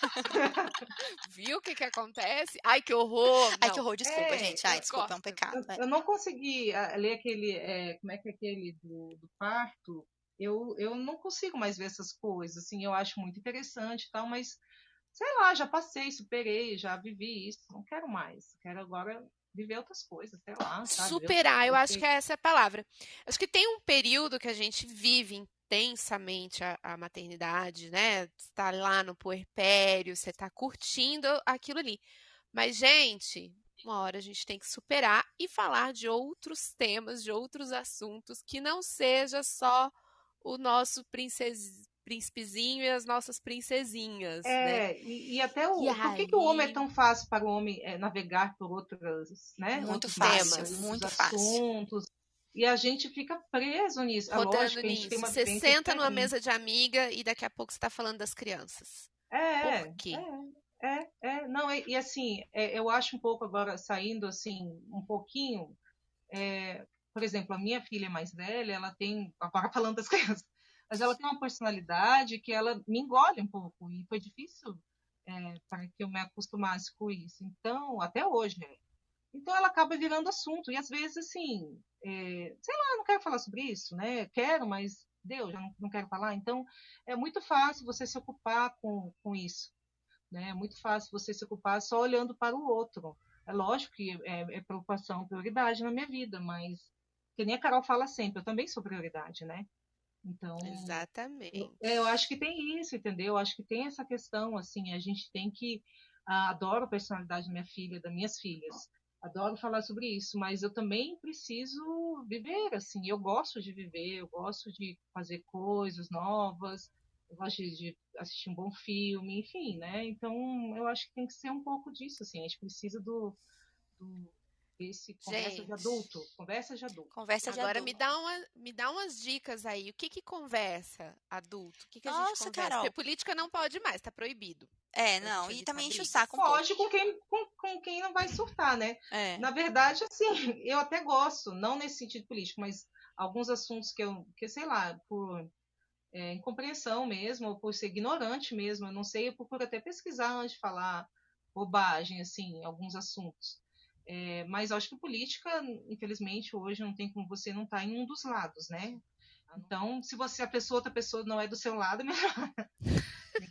Viu o que que acontece? Ai, que horror. Ai, Não. que horror, desculpa, É, gente. Ai, desculpa, é um pecado. Eu, é. eu não consegui ah, ler aquele. é, como é que é aquele do, do parto? Eu, eu não consigo mais ver essas coisas. Assim, eu acho muito interessante e tal, mas sei lá, já passei, superei, já vivi isso. Não quero mais. Quero agora viver outras coisas, sei lá. Sabe? Superar, eu outras acho que essa é a palavra. Acho que tem um período que a gente vive intensamente a, a maternidade, né? Você tá lá no puerpério, você tá curtindo aquilo ali. Mas, gente, uma hora a gente tem que superar e falar de outros temas, de outros assuntos, que não seja só o nosso princes, príncipezinho e as nossas princesinhas, né? É, e, e até o. E por que, que o homem é tão fácil para o homem é, navegar por outros, né? Muito outros fácil, temas, muito outros fácil. assuntos. E a gente fica preso nisso. É Rodando a gente tem nisso. uma Você senta numa mesa de amiga e daqui a pouco você tá falando das crianças. É, Por quê? é, é, é. Não, e, e assim, é, eu acho um pouco agora, saindo assim, um pouquinho, é, por exemplo, a minha filha mais velha, ela tem, agora falando das crianças, mas ela tem uma personalidade que ela me engole um pouco, e foi difícil é, para que eu me acostumasse com isso. Então, até hoje, né? Então ela acaba virando assunto, e às vezes, assim, é, sei lá, não quero falar sobre isso, né? Quero, mas deu, já não, não quero falar. Então, é muito fácil você se ocupar com, com isso. Né? É muito fácil você se ocupar só olhando para o outro. É lógico que é, é preocupação, prioridade na minha vida, mas que nem a Carol fala sempre, eu também sou prioridade, né? Então, Exatamente. é, eu acho que tem isso, entendeu? Eu acho que tem essa questão, assim, a gente tem que. ah, adoro a personalidade da minha filha, das minhas filhas. Adoro falar sobre isso, mas eu também preciso viver, assim. Eu gosto de viver, eu gosto de fazer coisas novas, eu gosto de, de assistir um bom filme, enfim, né? Então, eu acho que tem que ser um pouco disso, assim. A gente precisa do. do esse conversa de Gente. adulto. Conversa de adulto. Conversa de Agora adulto. me dá, uma, me dá umas dicas aí. O que que conversa adulto? O que que a gente Nossa, conversa? Carol. Porque política não pode mais, tá proibido. É, não, e também enche o saco um. Foge com quem, com, com quem não vai surtar, né? É. Na verdade, assim, eu até gosto, não nesse sentido político, mas alguns assuntos que eu, que sei lá, por é, incompreensão mesmo, ou por ser ignorante mesmo, eu não sei, eu procuro até pesquisar antes de falar bobagem, assim, alguns assuntos. É, mas eu acho que política, infelizmente, hoje não tem como você não estar em um dos lados, né? Então, se você, a pessoa, outra pessoa não é do seu lado, é melhor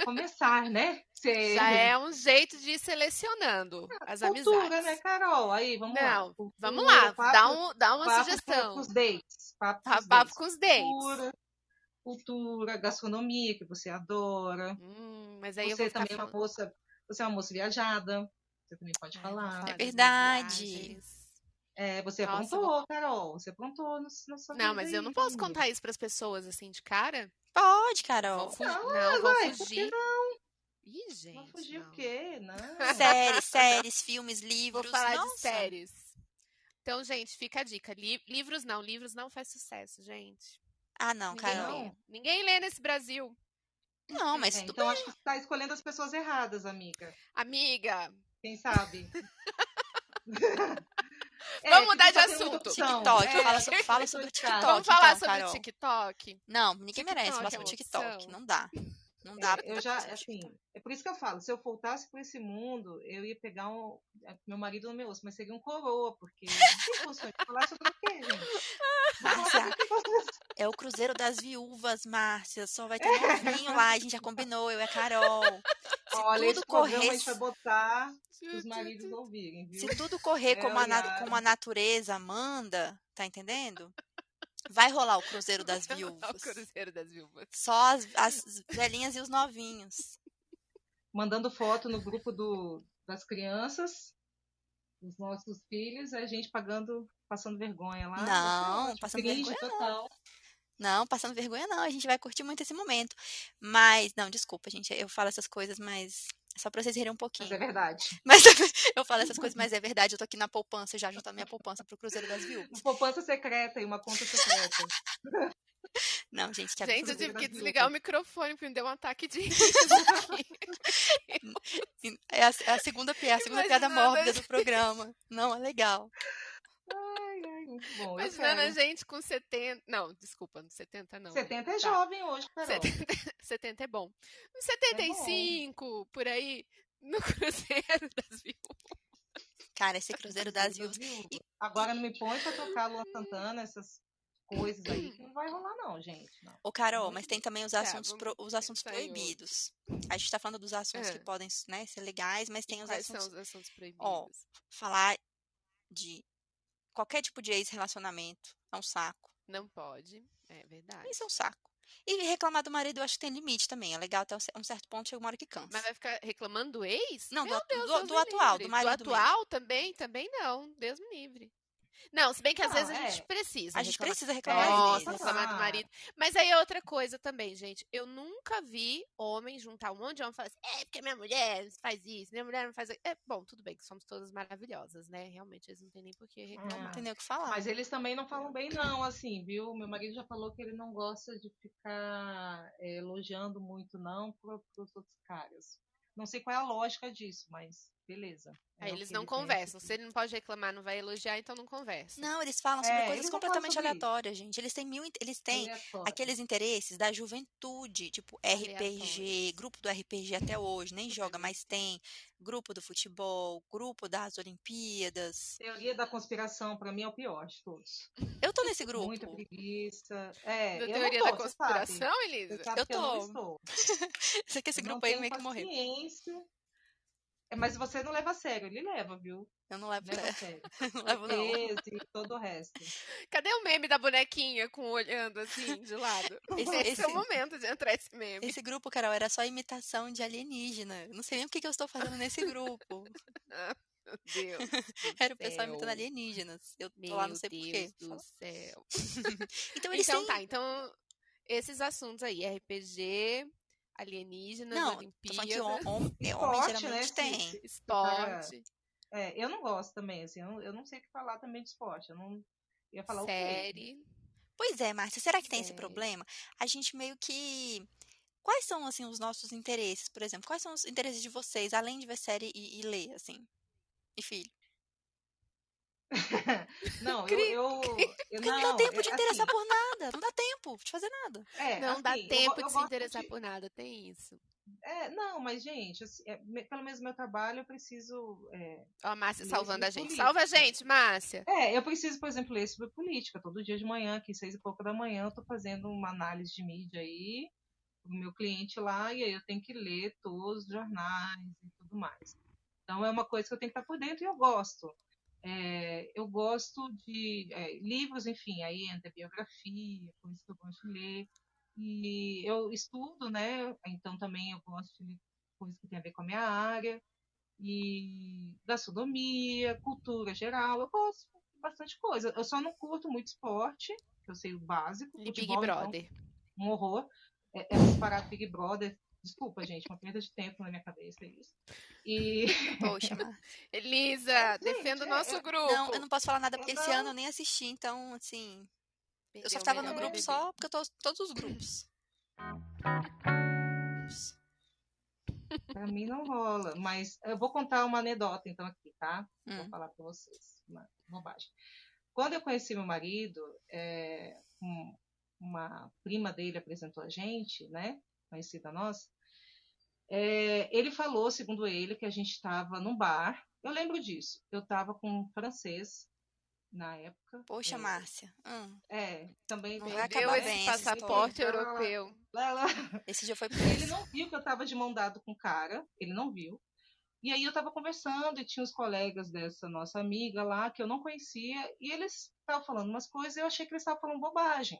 começar, né? Você- Já é um jeito de ir selecionando as cultura, amizades. né, Carol? Aí, vamos lá. Não, Cultura, Vamos lá, papo- dá, um, dá uma papo sugestão. Com os dates. Papo, com Tá, os Papo dates. com os dates. Cultura, cultura, gastronomia, que você adora. Hum, mas aí eu você vou ficar também é uma moça, você é uma moça viajada. Você também pode Ah, falar. das verdade. É, você Nossa, aprontou, Carol. Você aprontou no, na sua Não, mas eu aí, não posso amiga. contar isso pras pessoas assim de cara. Pode, Vou Carol. fugir. Não, Não, vou vai, por que fugir. Ih, gente. Não fugir não. o quê? Não. Séries, séries, filmes, Vou livros. falar Nossa. de séries. Então, gente, fica a dica. Li- livros não, livros não faz sucesso, gente. Ah, não, Ninguém Carol. lê. Ninguém lê nesse Brasil. Não, mas É, então acho que você está escolhendo as pessoas erradas, amiga. Amiga, Quem sabe? É, Vamos mudar de assunto. TikTok. É, fala, so- fala sobre o TikTok. vamos falar então, sobre Carol. o TikTok? Não, ninguém merece TikTok falar é sobre TikTok. Não dá. Não dá. É, eu já, assim, é por isso que eu falo, se eu voltasse por esse mundo, eu ia pegar um. Meu marido não me ouça, mas seria um coroa, porque não tem condições de falar sobre o quê, gente? Márcia, É o Cruzeiro das Viúvas, Márcia. Só vai ter novinho lá. A gente já combinou, eu e a Carol. Se Olha, tudo esse programa a correr, gente vai botar os maridos ouvirem, viu? se tudo correr É, como, a, como a natureza manda, tá entendendo? Vai rolar o Cruzeiro das Vai rolar Viúvas. O Cruzeiro das Viúvas. Só as, as velhinhas e os novinhos. Mandando foto no grupo do, das crianças, dos nossos filhos, a gente pagando, passando vergonha lá. Não, passando vergonha total. Não, passando vergonha não, a gente vai curtir muito esse momento. Mas, não, desculpa, gente, eu falo essas coisas, mas só pra vocês rirem um Mas pouquinho. é verdade. Mas eu falo essas coisas, mas é verdade, eu tô aqui na poupança, já juntando minha poupança pro Cruzeiro das Viúvas. Uma poupança secreta e uma conta secreta. Não, gente, que Gente, eu tive que desligar o microfone porque me deu um ataque de. É a, é a segunda, pi- é a segunda piada Imaginando a mórbida do programa. Não, é legal. Ai, ai, muito bom. Imaginando a gente com 70. Não, desculpa, 70 não. 70 é Tá. jovem hoje, Carol. 70, 70 é bom. Uns 75, por aí, no Cruzeiro das Viúvas. Cara, esse Cruzeiro das Viúvas. Agora não me põe pra tocar Luan Santana, essas coisas aí, que não vai rolar não, gente. Não. Ô, Carol, mas tem também os Tá, assuntos, vamos pro- os assuntos proibidos. A gente tá falando dos assuntos que É. podem né, ser legais, mas tem os Quais são assuntos. os assuntos proibidos? Ó, Falar de qualquer tipo de ex-relacionamento é um saco. Não pode, é verdade. Isso é um saco. E reclamar do marido eu acho que tem limite também. É legal até um cer- certo ponto, chega uma hora que cansa. Mas vai ficar reclamando do ex? Não, do, Meu atu- Deus, do- Deus do atual, livre. do marido Do mesmo. atual também? Também não. Deus me livre. Não, se bem que às Não, vezes a é. gente precisa. A gente reclamar. precisa reclamar às Nossa, reclamar do marido. Mas aí é outra coisa também, gente. Eu nunca vi homem juntar um monte de homem e falar assim, é porque minha mulher faz isso, minha mulher não faz aquilo. É, bom, tudo bem que somos todas maravilhosas, né? Realmente eles não têm nem por que reclamar. Não tem nem o que falar. Mas eles também não falam bem não, assim, viu? Meu marido já falou que ele não gosta de ficar eh, elogiando muito não para os outros caras. Não sei qual é a lógica disso, mas beleza. É Aí o eles não ele conversam. Se ele não pode reclamar, não vai elogiar, então não conversa. Não, eles falam sobre É, coisas completamente sobre isso. aleatórias, gente. Eles têm mil. Eles têm Aleatório. aqueles interesses da juventude, tipo RPG, Aleatórios. grupo do RPG até hoje, nem joga, mas tem grupo do futebol, grupo das Olimpíadas. Teoria da conspiração, pra mim, é o pior de todos. Eu tô nesse grupo. Muita preguiça. É, Da eu teoria tô, da você conspiração, Elisa? Você Eu tô. Sei que esse grupo aí meio que morreu. É, mas você não leva a sério, ele leva, viu? Eu não levo, Leva a sério. não levo não. Peso e todo o resto. Cadê o meme da bonequinha com olhando assim de lado? Esse- Esse, é o esse- momento de entrar esse meme. Esse grupo, Carol, era só imitação de alienígena. Eu Não sei nem o que, que eu estou fazendo nesse grupo. Meu Deus. Era o pessoal céu. imitando alienígenas. Eu tô Meu lá, não sei porquê. Deus do céu. Então eles Então têm. tá, então esses assuntos aí, RPG, alienígenas, Não, Olimpíadas, hom- hom- Esporte, homem né? geralmente se- tem. esporte, É, eu não gosto também, assim, eu não, eu não sei o que falar também de esporte. Eu não ia falar o quê? série. Pois é, Márcia, será que tem esse problema? A gente meio que. Quais são, assim, os nossos interesses, por exemplo? Quais são os interesses de vocês, além de ver série e, e ler, assim? E filho? Não, eu, eu, eu não, não, dá tempo é, de interessar assim, por nada. Não dá tempo de fazer nada. é, Não dá assim, eu tempo eu de se interessar de- por nada, tem isso. É, não, mas gente, assim, é, me- pelo menos no meu trabalho eu preciso é, Ó, a Márcia salvando a gente. política. Salva a gente, Márcia. É, eu preciso, por exemplo, ler sobre política. Todo dia de manhã, aqui, seis e pouco da manhã, eu tô fazendo uma análise de mídia aí, o meu cliente lá, e aí eu tenho que ler todos os jornais e tudo mais. Então é uma coisa que eu tenho que estar por dentro e eu gosto. É, eu gosto de é, livros, enfim, aí entra biografia, coisas que eu gosto de ler. E eu estudo, né? Então também eu gosto de coisas que tem a ver com a minha área e gastronomia, cultura geral. Eu gosto de bastante coisa. Eu só não curto muito esporte, que eu sei o básico. E Big futebol, então, Brother. um horror. É, é muito parado Big Brother. Desculpa, gente, uma perda de tempo na minha cabeça isso. E Poxa. Elisa, gente, defenda o é- nosso é- grupo. Não, eu não posso falar nada porque esse Não. ano eu nem assisti, então, assim. Eu só estava no grupo só porque eu tô todos os grupos. Pra mim não rola, mas eu vou contar uma anedota então aqui, tá? Vou Hum. falar pra vocês, uma bobagem. Quando eu conheci meu marido, é, um- uma prima dele apresentou a gente, né? Conhecida nossa. É, ele falou, segundo ele, que a gente estava num bar. Eu lembro disso. Eu estava com um francês na época. Poxa, é, Márcia. Hum. É, também Não vai acabar esse bem passaporte história. europeu. Lá, lá. Esse dia foi E ele preso. não viu que eu tava de mão dada com o cara, ele não viu. E aí eu tava conversando e tinha os colegas dessa nossa amiga lá que eu não conhecia e eles estavam falando umas coisas e eu achei que eles estavam falando bobagem.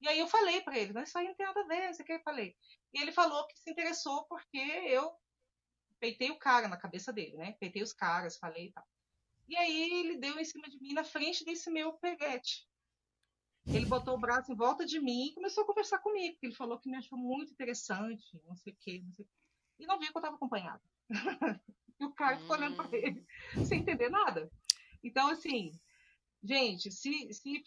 E aí eu falei pra ele, mas isso aí não tem nada a ver, não sei o que eu falei. E ele falou que se interessou porque eu peitei o cara na cabeça dele, né? Peitei os caras, falei e tal. E aí ele deu em cima de mim na frente desse meu peguete. Ele botou o braço em volta de mim e começou a conversar comigo. Ele falou que me achou muito interessante, não sei o quê, não sei o quê. E não viu que eu estava acompanhada. e o cara ficou olhando para Hum. ele, sem entender nada. Então, assim, gente, se, se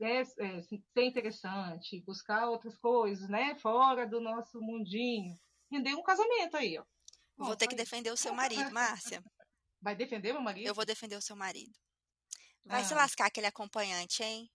é, é, se ser interessante, buscar outras coisas, né, fora do nosso mundinho, render um casamento aí, ó. Vou Bom, ter que defender o seu marido, Márcia. Vai defender meu marido? Eu vou defender o seu marido. Vai se Ah. lascar aquele acompanhante, hein?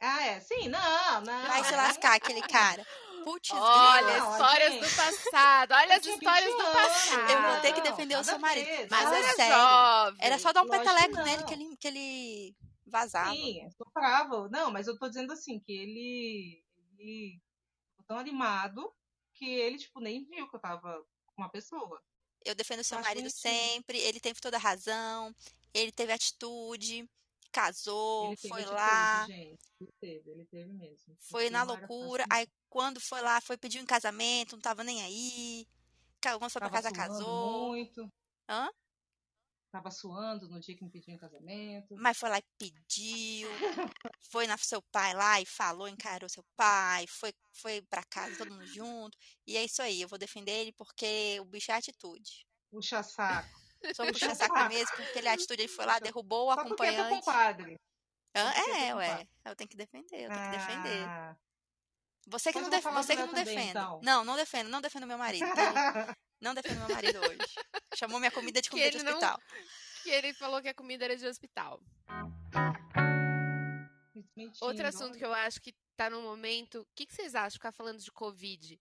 Ah, é? Sim, não, não. Vai se lascar aquele cara. Putz, Olha. Não, histórias gente. do passado. Olha as histórias 20 do passado. Eu vou ter que Não, defender o nada seu marido. Mas é era sério. jovem. Era só dar um Lógico peteleco nele não. que ele, que ele vazava. Sim, bravo. Não, mas eu tô dizendo assim, que ele, ele ficou tão animado que ele, tipo, nem viu que eu tava com uma pessoa. Eu defendo o seu marido sempre. Ele teve toda a razão. Ele teve atitude. Casou, foi atitude, lá. gente. Ele teve, ele teve mesmo. Foi Porque na loucura. Aí quando foi lá, foi pedir em casamento, não tava nem aí. Quando foi pra casa, casou. muito. Hã? Tava suando no dia que me pediu em casamento. Mas foi lá e pediu. Foi na seu pai lá e falou, encarou seu pai. Foi, foi pra casa, todo mundo junto. E é isso aí, eu vou defender ele porque o bicho é atitude. Puxa saco. Só puxa saco mesmo, porque ele é atitude, ele foi lá, derrubou o Só porque é acompanhante. compadre. Hã? Só porque é É, ué. compadre. Eu tenho que defender, eu tenho que defender. Ah. Você que Pois não, def... você que não também, defende. então. Não, não defendo, não defendo meu marido. ele- Não defendo meu marido hoje. Chamou minha comida de Que comida de ele não- hospital. Que ele falou que a comida era de hospital. Mentindo, Outro assunto que eu acho que tá no momento. O que, que vocês acham? Ficar falando de Covid,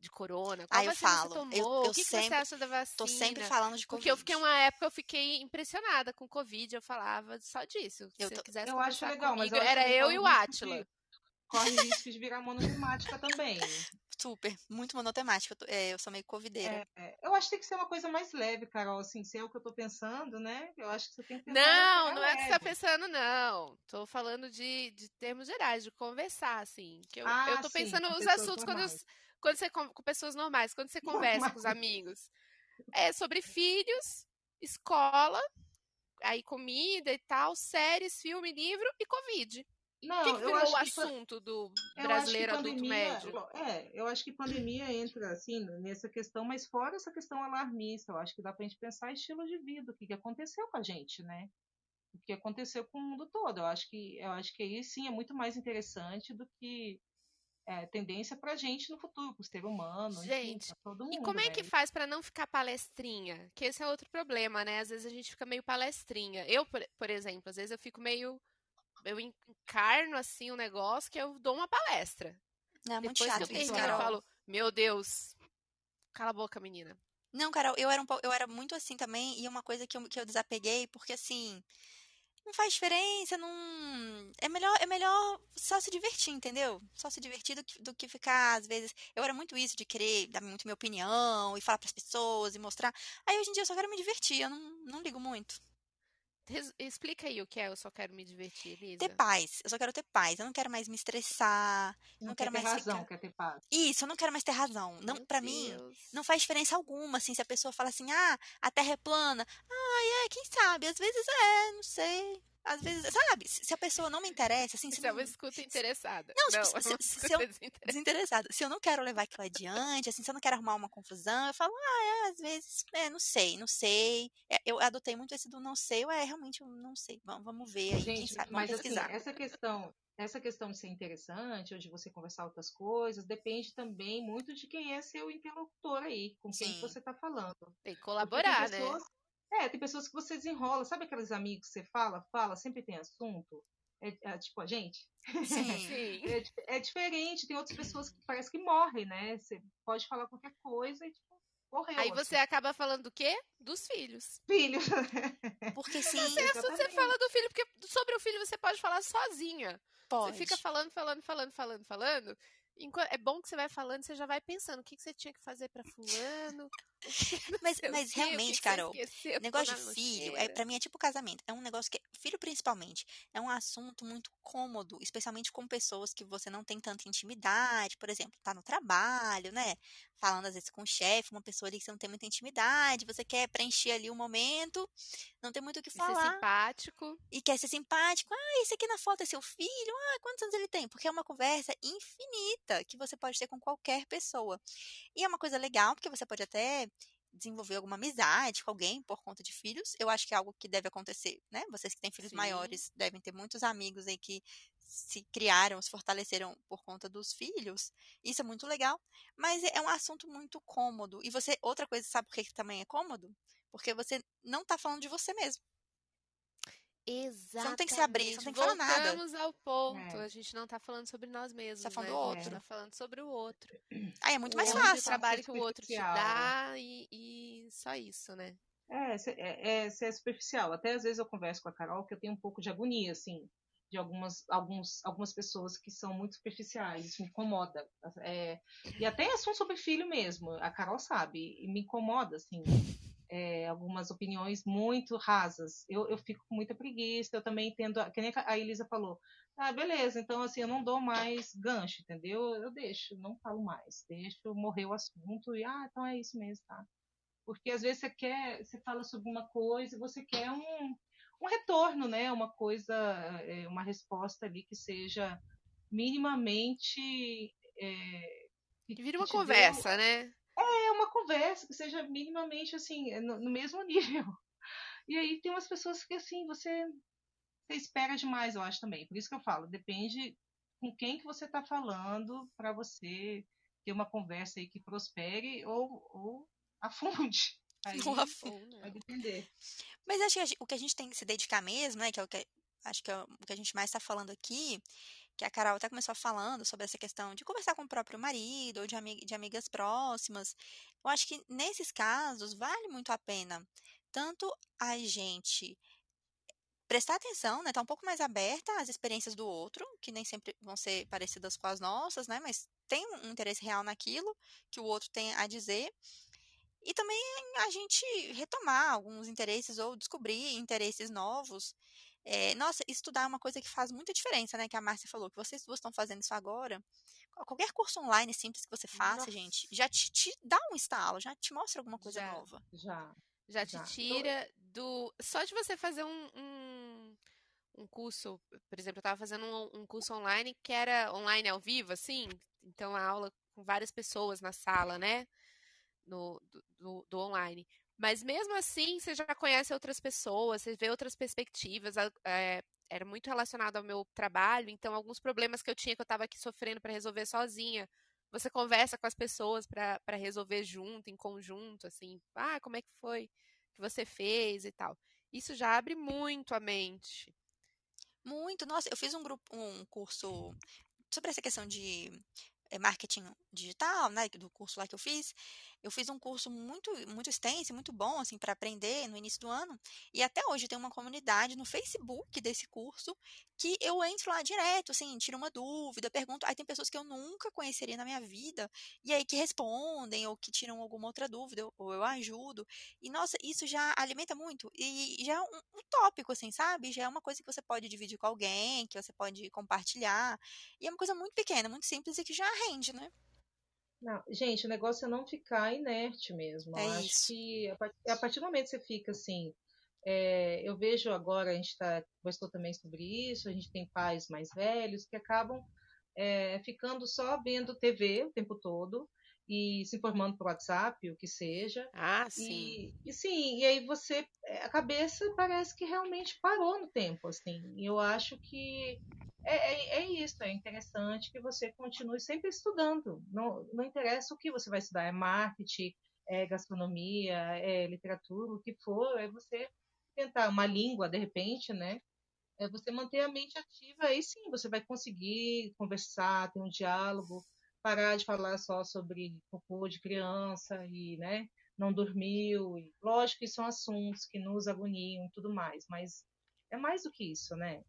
de corona? Qual Ah, eu falo. você Eu- tomou? eu o que, que sempre- você acha da vacina? Tô sempre falando de Porque eu fiquei Covid. uma época, eu fiquei impressionada com Covid, eu falava só disso. Se Eu você tô- quisesse Eu acho conversar legal, mas comigo, eu acho era que eu corre e o Átila. Corre risco de virar monotemática também. Super, muito monotemática. Eu, tô- é, eu sou meio covideira. É, eu acho que tem que ser uma coisa mais leve, Carol. Assim, se é o que eu tô pensando, né? Eu acho que você tem que Não, não é o que você tá pensando, não. Tô falando de, de termos gerais, de conversar, assim. Que eu, Ah, eu tô sim, pensando com os pessoas assuntos quando, os- quando você com pessoas normais, quando você conversa com os amigos. É sobre filhos, escola, aí comida e tal, séries, filme, livro e Covid. Não, O que, que eu virou acho o que assunto do acho que brasileiro adulto pandemia, médio? É, eu acho que pandemia entra assim nessa questão, mas fora essa questão alarmista, eu acho que dá pra gente pensar estilo de vida, o que, que aconteceu com a gente, né? O que aconteceu com o mundo todo. Eu acho que eu acho que aí sim é muito mais interessante do que é, tendência pra gente no futuro, pro ser humano, enfim, Gente, pra todo mundo. E como é né? que faz pra não ficar palestrinha? Que esse é outro problema, né? Às vezes a gente fica meio palestrinha. Eu, por, por exemplo, às vezes eu fico meio. Eu encarno assim um negócio que eu dou uma palestra. Não, é muito Depois que eu chato isso, termino, eu Carol. falo, meu Deus, cala a boca, menina. Não, Carol, eu era, um, eu era muito assim também, e uma coisa que eu, que eu desapeguei, porque assim, não faz diferença, não. É melhor, é melhor só se divertir, entendeu? Só se divertir do que, do que ficar, às vezes. Eu era muito isso de querer dar muito minha opinião e falar pras pessoas e mostrar. Aí hoje em dia eu só quero me divertir, eu não, não ligo muito. Res- explica aí o que é, eu só quero me divertir, Lisa. Ter paz, eu só quero ter paz, eu não quero mais me estressar, não, não quer quero ter mais razão, ficar. quer ter paz. Isso, eu não quero mais ter razão. Não, Meu para mim, não faz diferença alguma, assim, se a pessoa fala assim, ah, a Terra é plana. Ah, é, quem sabe? Às vezes é, não sei. Às vezes, sabe? Se se a pessoa não me interessa, assim, se é não, uma escuta interessada. Não, Não, tipo, é se- uma se- se escuta eu- desinteressada. desinteressada. Se eu não quero levar aquilo adiante, assim, se eu não quero arrumar uma confusão, eu falo, ah, é, às vezes, é, não sei, não sei. É, eu adotei muito esse do não sei, ué, realmente eu não sei. Vamos, vamos ver aí, quem Gente, sabe, vamos mas assim, pesquisar. essa questão, essa questão de ser interessante, ou de você conversar outras coisas, depende também muito de quem é seu interlocutor aí, com quem Sim. você está falando. Tem que Porque tem colaborar, né? É, tem pessoas que você desenrola, sabe aqueles amigos que você fala, fala, sempre tem assunto? É, é tipo a gente. Sim. Sim. É, é diferente, tem outras pessoas que parece que morrem, né? Você pode falar qualquer coisa e tipo, correu. Aí você assim. acaba falando do quê? Dos filhos. Filho. Porque sim, Você, você fala do filho, porque sobre o filho você pode falar sozinha. pode. Você fica falando, falando, falando, falando, falando. É bom que você vai falando, você já vai pensando o que, que você tinha que fazer pra fulano. Mas, mas quê, o que realmente, Carol, esqueceu, negócio de filho, é, para mim é tipo casamento. É um negócio que, filho principalmente, é um assunto muito cômodo, especialmente com pessoas que você não tem tanta intimidade. Por exemplo, tá no trabalho, né? Falando às vezes com o chefe, uma pessoa ali que você não tem muita intimidade, você quer preencher ali o momento, não tem muito o que E ser falar. simpático. e quer ser simpático. Ah, esse aqui na foto é seu filho? Ah, quantos anos ele tem? Porque é uma conversa infinita que você pode ter com qualquer pessoa. E é uma coisa legal, porque você pode até desenvolver alguma amizade com alguém por conta de filhos. Eu acho que é algo que deve acontecer, né? Vocês que têm filhos Sim. maiores devem ter muitos amigos aí que se criaram, se fortaleceram por conta dos filhos. Isso é muito legal, mas é um assunto muito cômodo. E você, outra coisa, sabe por que que também é cômodo? Porque você não tá falando de você mesmo. Exatamente. não tem que se abrir, você não tem que falar nada. Voltamos ao ponto. É. A gente não tá falando sobre nós mesmos, Tá falando né? do A gente outro. tá falando sobre o outro. Aí é muito o mais outro, fácil. O trabalho que o outro te dá e, e só isso, né? É, é, é, é superficial. Até às vezes eu converso com a Carol que eu tenho um pouco de agonia, assim, de algumas, alguns, algumas pessoas que são muito superficiais. Isso me incomoda. É, e até assunto sobre filho mesmo. A Carol sabe. E me incomoda, assim. É, algumas opiniões muito rasas. Eu, eu fico com muita preguiça. Eu também entendo, que nem a Elisa falou. Ah, beleza, então assim, eu não dou mais gancho, entendeu? Eu deixo, não falo mais. Deixo morrer o assunto e, ah, então é isso mesmo, tá? porque às vezes você quer, você fala sobre uma coisa e você quer um, um retorno, né? Uma coisa, é, uma resposta ali que seja minimamente é, que- vira uma conversa, né? É uma conversa que seja minimamente assim no, no mesmo nível. E aí tem umas pessoas que assim você, você espera demais, eu acho também. Por isso que eu falo, depende com quem que você está falando para você ter uma conversa aí que prospere ou, ou afunde. Aí Não afunda. vai depender. Mas acho que o que a gente tem que se dedicar mesmo, né? Que é o que acho que é o que a gente mais está falando aqui, que a Carol até começou falando sobre essa questão de conversar com o próprio marido ou de, ami- de amigas próximas. Eu acho que nesses casos vale muito a pena tanto a gente prestar atenção, né? Tá um pouco mais aberta às experiências do outro, que nem sempre vão ser parecidas com as nossas, né? Mas tem um interesse real naquilo que o outro tem a dizer. E também a gente retomar alguns interesses ou descobrir interesses novos. É, nossa, estudar é uma coisa que faz muita diferença, né? Que a Márcia falou, que vocês duas estão fazendo isso agora. Qualquer curso online simples que você faça, Nossa. gente, já te, te dá um estalo, já te mostra alguma coisa Já. nova. Já. Já te Já. tira do. Só de você fazer um, um, um curso, por exemplo, eu estava fazendo um, um curso online que era online ao vivo, assim, então a aula com várias pessoas na sala, né? No, do, do, do online. Mas mesmo assim, você já conhece outras pessoas, você vê outras perspectivas. é, era muito relacionado ao meu trabalho, então alguns problemas que eu tinha que eu estava aqui sofrendo para resolver sozinha, você conversa com as pessoas para resolver junto, em conjunto, assim, ah, como é que foi que você fez e tal. Isso já abre muito a mente. Muito. Nossa, eu fiz um grupo, um curso sobre essa questão de marketing digital, né, do curso lá que eu fiz. Eu fiz um curso muito muito extenso, muito bom assim para aprender no início do ano. E até hoje tem uma comunidade no Facebook desse curso que eu entro lá direto, assim, tiro uma dúvida, pergunto. Aí tem pessoas que eu nunca conheceria na minha vida e aí que respondem ou que tiram alguma outra dúvida ou- ou eu ajudo. E nossa, isso já alimenta muito e já é um, um tópico assim, sabe? Já é uma coisa que você pode dividir com alguém, que você pode compartilhar. E é uma coisa muito pequena, muito simples e que já rende, né? Não, gente, o negócio é não ficar inerte mesmo. É eu acho isso. que a partir, a partir do momento que você fica assim, é, eu vejo agora, a gente tá, conversou também sobre isso, a gente tem pais mais velhos que acabam é, ficando só vendo TV o tempo todo e se informando por WhatsApp, o que seja. Ah, sim. E, e sim, e aí você, é, a cabeça parece que realmente parou no tempo, assim. E eu acho que é, é, é isso, é interessante que você continue sempre estudando. Não, não interessa o que você vai estudar, é marketing, é gastronomia, é literatura, o que for, é você tentar uma língua, de repente, né? É você manter a mente ativa, aí sim você vai conseguir conversar, ter um diálogo, parar de falar só sobre cocô de criança e, né? não dormiu. Lógico que são assuntos que nos agoniam e tudo mais, mas é mais do que isso, né?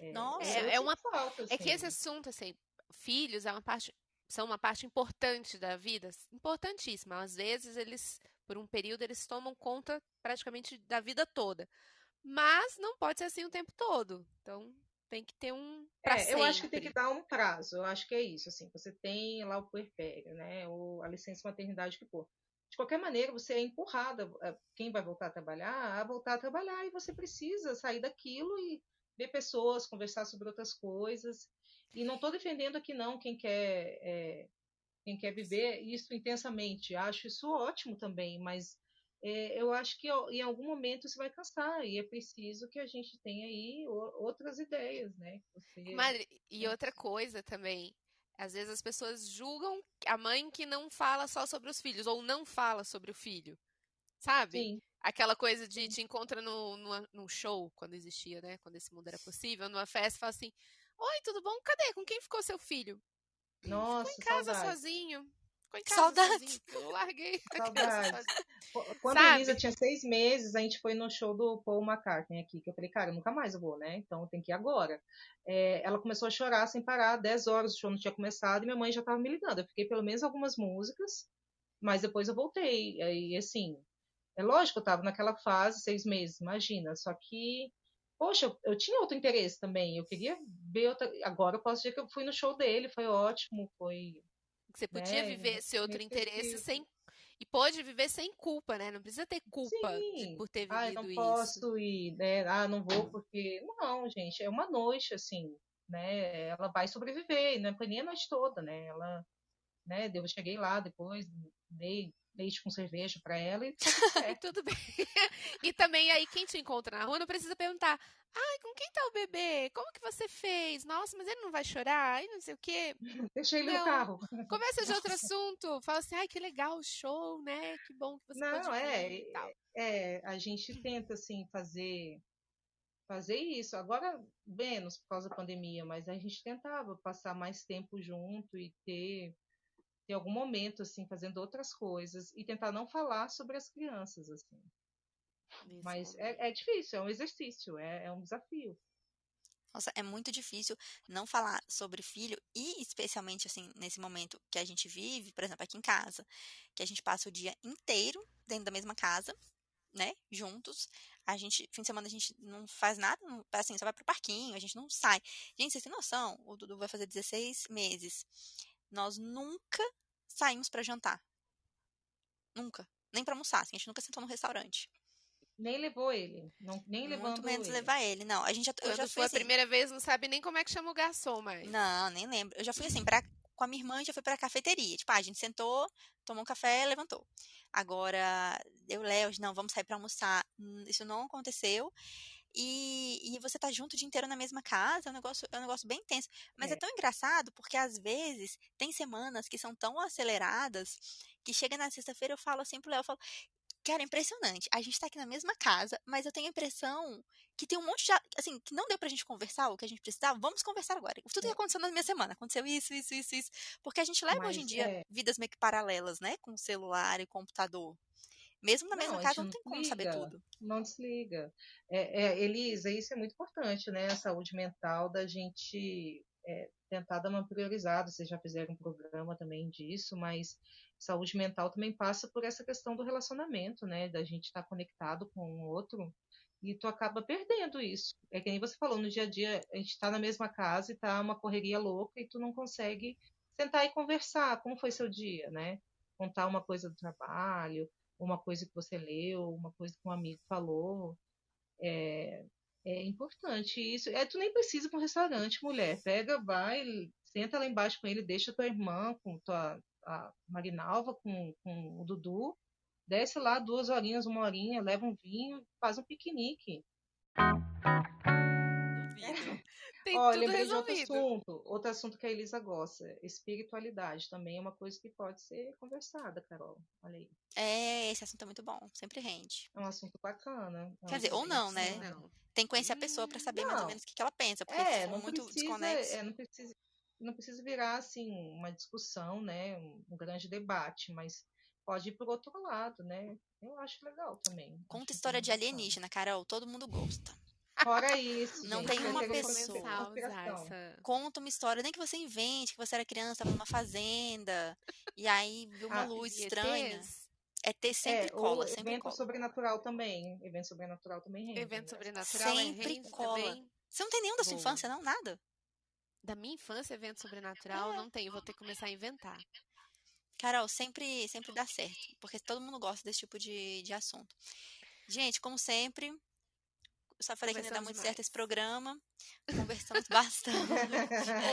É, Nossa, é, é uma falta, assim. é que esse assim. assunto, assim, filhos é uma parte são uma parte importante da vida, importantíssima. Às vezes eles, por um período, eles tomam conta praticamente da vida toda. Mas não pode ser assim o tempo todo. Então tem que ter um. É, eu acho que tem que dar um prazo. Eu acho que é isso. Assim, você tem lá o puerpério, né? Ou a licença maternidade que for. De qualquer maneira, você é empurrada, é, quem vai voltar a trabalhar, a voltar a trabalhar, e você precisa sair daquilo e ver pessoas, conversar sobre outras coisas. E não estou defendendo aqui não quem quer é, quem quer viver isso intensamente. Acho isso ótimo também, mas é, eu acho que em algum momento você vai cansar e é preciso que a gente tenha aí outras ideias, né? Você, Madre, e outra coisa também, às vezes as pessoas julgam a mãe que não fala só sobre os filhos ou não fala sobre o filho, sabe? Sim. Aquela coisa de te encontra no, num show, quando existia, né? Quando esse mundo era possível, numa festa, fala assim: Oi, tudo bom? Cadê? Com quem ficou seu filho? Nossa, Ficou em casa saudade. sozinho. Ficou em casa Saudades. sozinho. Eu larguei. Saudades. Quando Sabe? a Elisa tinha seis meses, a gente foi no show do Paul McCartney aqui, que eu falei, cara, nunca mais eu vou, né? Então tem que ir agora. É, ela começou a chorar sem parar, 10 horas o show não tinha começado, e minha mãe já estava me ligando. Eu fiquei pelo menos algumas músicas, mas depois eu voltei. E assim, é lógico, eu estava naquela fase, seis meses, imagina. Só que poxa, eu tinha outro interesse também. Eu queria ver outra. Agora eu posso dizer que eu fui no show dele, foi ótimo, foi. Você podia né, viver esse outro interesse sem. E pode viver sem culpa, né? Não precisa ter culpa Sim. por ter vivido ah, não isso. não posso ir, né? Ah, não vou porque. Não, gente, é uma noite, assim, né? Ela vai sobreviver, não é nem a noite toda, né? Ela. Né? Eu cheguei lá depois, dei leite com cerveja para ela e tudo bem. e também aí quem te encontra na rua não precisa perguntar: "Ai, com quem tá o bebê? Como que você fez? Nossa, mas ele não vai chorar?" E não sei o quê. Deixei ele no carro. Começa de outro assunto. Fala assim: "Ai, que legal o show, né? Que bom que você Não, é, é, a gente tenta assim fazer fazer isso. Agora menos por causa da pandemia, mas a gente tentava passar mais tempo junto e ter em algum momento, assim, fazendo outras coisas e tentar não falar sobre as crianças, assim. Isso. Mas é, é, difícil, é um exercício, é, é um desafio. Nossa, é muito difícil não falar sobre filho e especialmente assim nesse momento que a gente vive, por exemplo, aqui em casa, que a gente passa o dia inteiro dentro da mesma casa, né, juntos. A gente, fim de semana a gente não faz nada, assim, só vai pro parquinho, a gente não sai. Gente, vocês têm noção? O Dudu vai fazer 16 meses. Nós nunca saímos para jantar. Nunca. Nem para almoçar, assim, a gente nunca sentou no restaurante. Nem levou ele. Não, nem Muito menos ele. levar ele. Não, a gente já, eu já fui a assim, primeira vez, não sabe nem como é que chama o garçom, mas. Não, nem lembro. Eu já fui assim, pra, com a minha irmã, já fui pra cafeteria. Tipo, ah, a gente sentou, tomou um café, levantou. Agora, eu, Léo, não, vamos sair para almoçar. Isso não aconteceu. E, e você tá junto o dia inteiro na mesma casa, é um negócio, é um negócio bem intenso. Mas é. é tão engraçado porque às vezes tem semanas que são tão aceleradas que chega na sexta-feira eu falo assim pro Léo, eu falo, Cara, é impressionante. A gente tá aqui na mesma casa, mas eu tenho a impressão que tem um monte de. Assim, que não deu pra gente conversar o que a gente precisava. Vamos conversar agora. Tudo que é. aconteceu na minha semana. Aconteceu isso, isso, isso, isso. Porque a gente leva mas, hoje em dia é... vidas meio que paralelas, né? Com celular e computador. Mesmo na mesma não, casa, não tem como saber tudo. Não desliga. É, é, Elisa, isso é muito importante, né? A saúde mental da gente é, tentar dar uma priorizada. Vocês já fizeram um programa também disso, mas saúde mental também passa por essa questão do relacionamento, né? Da gente estar conectado com o outro e tu acaba perdendo isso. É que nem você falou, no dia a dia a gente está na mesma casa e tá uma correria louca e tu não consegue sentar e conversar. Como foi seu dia, né? Contar uma coisa do trabalho, uma coisa que você leu, uma coisa que um amigo falou. É, é importante isso. É, tu nem precisa para um restaurante, mulher. Pega, vai, senta lá embaixo com ele, deixa tua irmã, com tua a Marinalva, com, com o Dudu, desce lá duas horinhas, uma horinha, leva um vinho, faz um piquenique. Tem Ó, lembrei de outro assunto, outro assunto que a Elisa gosta, espiritualidade também é uma coisa que pode ser conversada, Carol. Olha aí. É, esse assunto é muito bom, sempre rende. É um assunto bacana. É Quer dizer, ou não, né? Não. Tem que conhecer a pessoa para saber não. mais ou menos o que, que ela pensa, porque é, não muito precisa, desconexo. É, não precisa, não precisa virar assim uma discussão, né, um, um grande debate, mas pode ir por outro lado, né? Eu acho legal também. Conta acho história de alienígena, Carol, todo mundo gosta. Fora isso, Não gente, tem uma pessoa. essa- Conta uma história, nem que você invente, que você era criança, estava numa fazenda, e aí viu uma Ah, luz ETs. É ter sempre é, cola, sempre evento cola. sobrenatural também. Evento sobrenatural também rende. Evento né? sobrenatural é Sempre rende cola. também. Você não tem nenhum da sua Boa. infância, não? Nada? Da minha infância, evento sobrenatural, É. não tem. Vou ter que começar a inventar. Carol, sempre, sempre dá certo, porque todo mundo gosta desse tipo de, de assunto. Gente, como sempre, eu só falei que não ia dar Conversamos muito demais. certo esse programa. Conversamos bastante.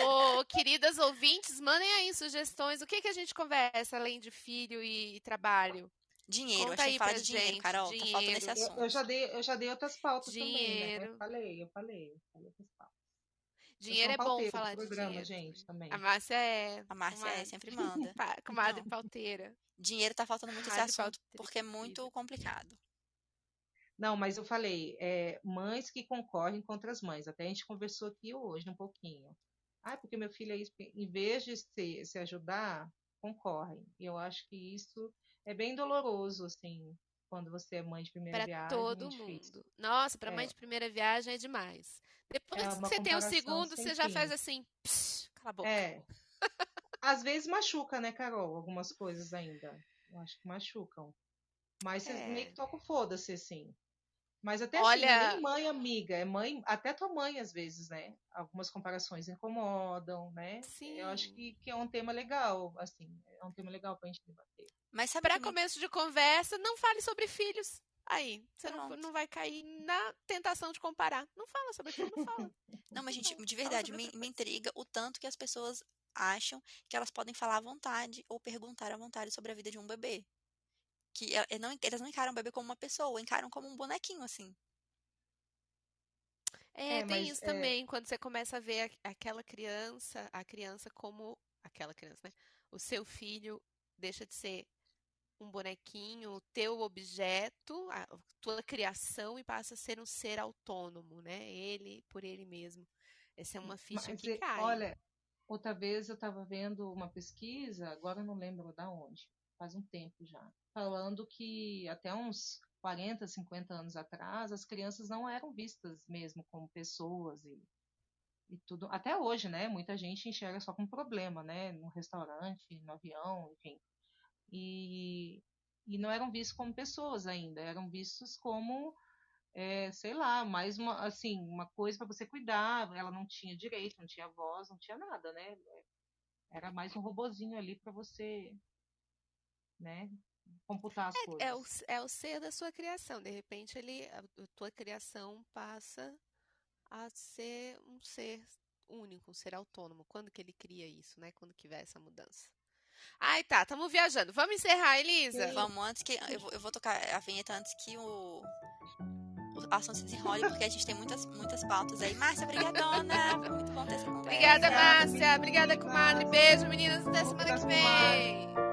Ô, queridas ouvintes, mandem aí sugestões. O que, que a gente conversa além de filho e trabalho? Dinheiro, Conta a gente aí fala de dinheiro, gente, Carol. Tá faltando esse dinheiro. Eu, assunto. eu já dei, eu já dei outras pautas também, né? Dinheiro. Eu falei, eu falei, eu falei outras pautas. Dinheiro é bom pauteira falar de programa, dinheiro. gente, também. A Márcia é. A Márcia é, comadre- sempre manda. pa- Comadre Então. pauteira. Dinheiro tá faltando muito esse Rádio assunto, Pauta porque é muito complicado. Não, mas eu falei, é, mães que concorrem contra as mães. Até a gente conversou aqui hoje um pouquinho. Ah, porque meu filho é isso. Em vez de se, se ajudar, concorrem. E eu acho que isso é bem doloroso, assim, quando você é mãe de primeira Para viagem. todo é mundo. Nossa, para mãe É. de primeira viagem é demais. Depois É que você tem o segundo, você já fim. faz assim. "Psh, cala a boca. É. Às vezes machuca, né, Carol? Algumas coisas ainda. Eu acho que machucam. Mas você É. meio que toca o foda-se, assim. Mas até assim, Olha- é nem mãe amiga, é mãe, até tua mãe, às vezes, né? Algumas comparações incomodam, né? Eu acho Sim. que, que é um tema legal, assim, é um tema legal pra gente debater. Mas sabe Para começo de conversa, não fale sobre filhos. Aí, você não, não vai cair na tentação de comparar. Não fala sobre filho, não fala. Não, mas, gente, de verdade, me, me intriga o tanto que as pessoas acham que elas podem falar à vontade ou perguntar à vontade sobre a vida de um bebê. Que é- é não, elas não encaram o bebê como uma pessoa, encaram como um bonequinho, assim. É, É, tem mas, isso é- também, quando você começa a ver aquela criança, a criança como aquela criança, né? O seu filho deixa de ser um bonequinho, o teu objeto, a tua criação e passa a ser um ser autônomo, né? Ele por ele mesmo. Essa é uma ficha Mas, que e- cai. olha, outra vez eu estava vendo uma pesquisa, agora não lembro da onde, faz um tempo já, falando que até uns 40, 50 anos atrás, as crianças não eram vistas mesmo como pessoas e, e tudo. Até hoje, né? Muita gente enxerga só como problema, né? No restaurante, no avião, enfim. E, e não eram vistos como pessoas ainda, eram vistos como é, sei lá, mais uma, assim, uma coisa para você cuidar. Ela não tinha direito, não tinha voz, não tinha nada, né? Era mais um robozinho ali para você, né? Computar as coisas. É o, é o ser da sua criação. De repente, ele, a, a tua criação passa a ser um ser único, um ser autônomo. Quando que ele cria isso, né? Quando que vai essa mudança? Ai, tá, estamos viajando. Vamos encerrar, Elisa? Sim. Vamos antes que. Eu vou, eu vou tocar a vinheta antes que o. O assunto se desenrole, porque a gente tem muitas, muitas pautas aí. Márcia, obrigadona! Foi muito bom ter essa conversa. Obrigada, Obrigada, Márcia. Obrigada, comadre. Beijo, meninas. Até semana que vem.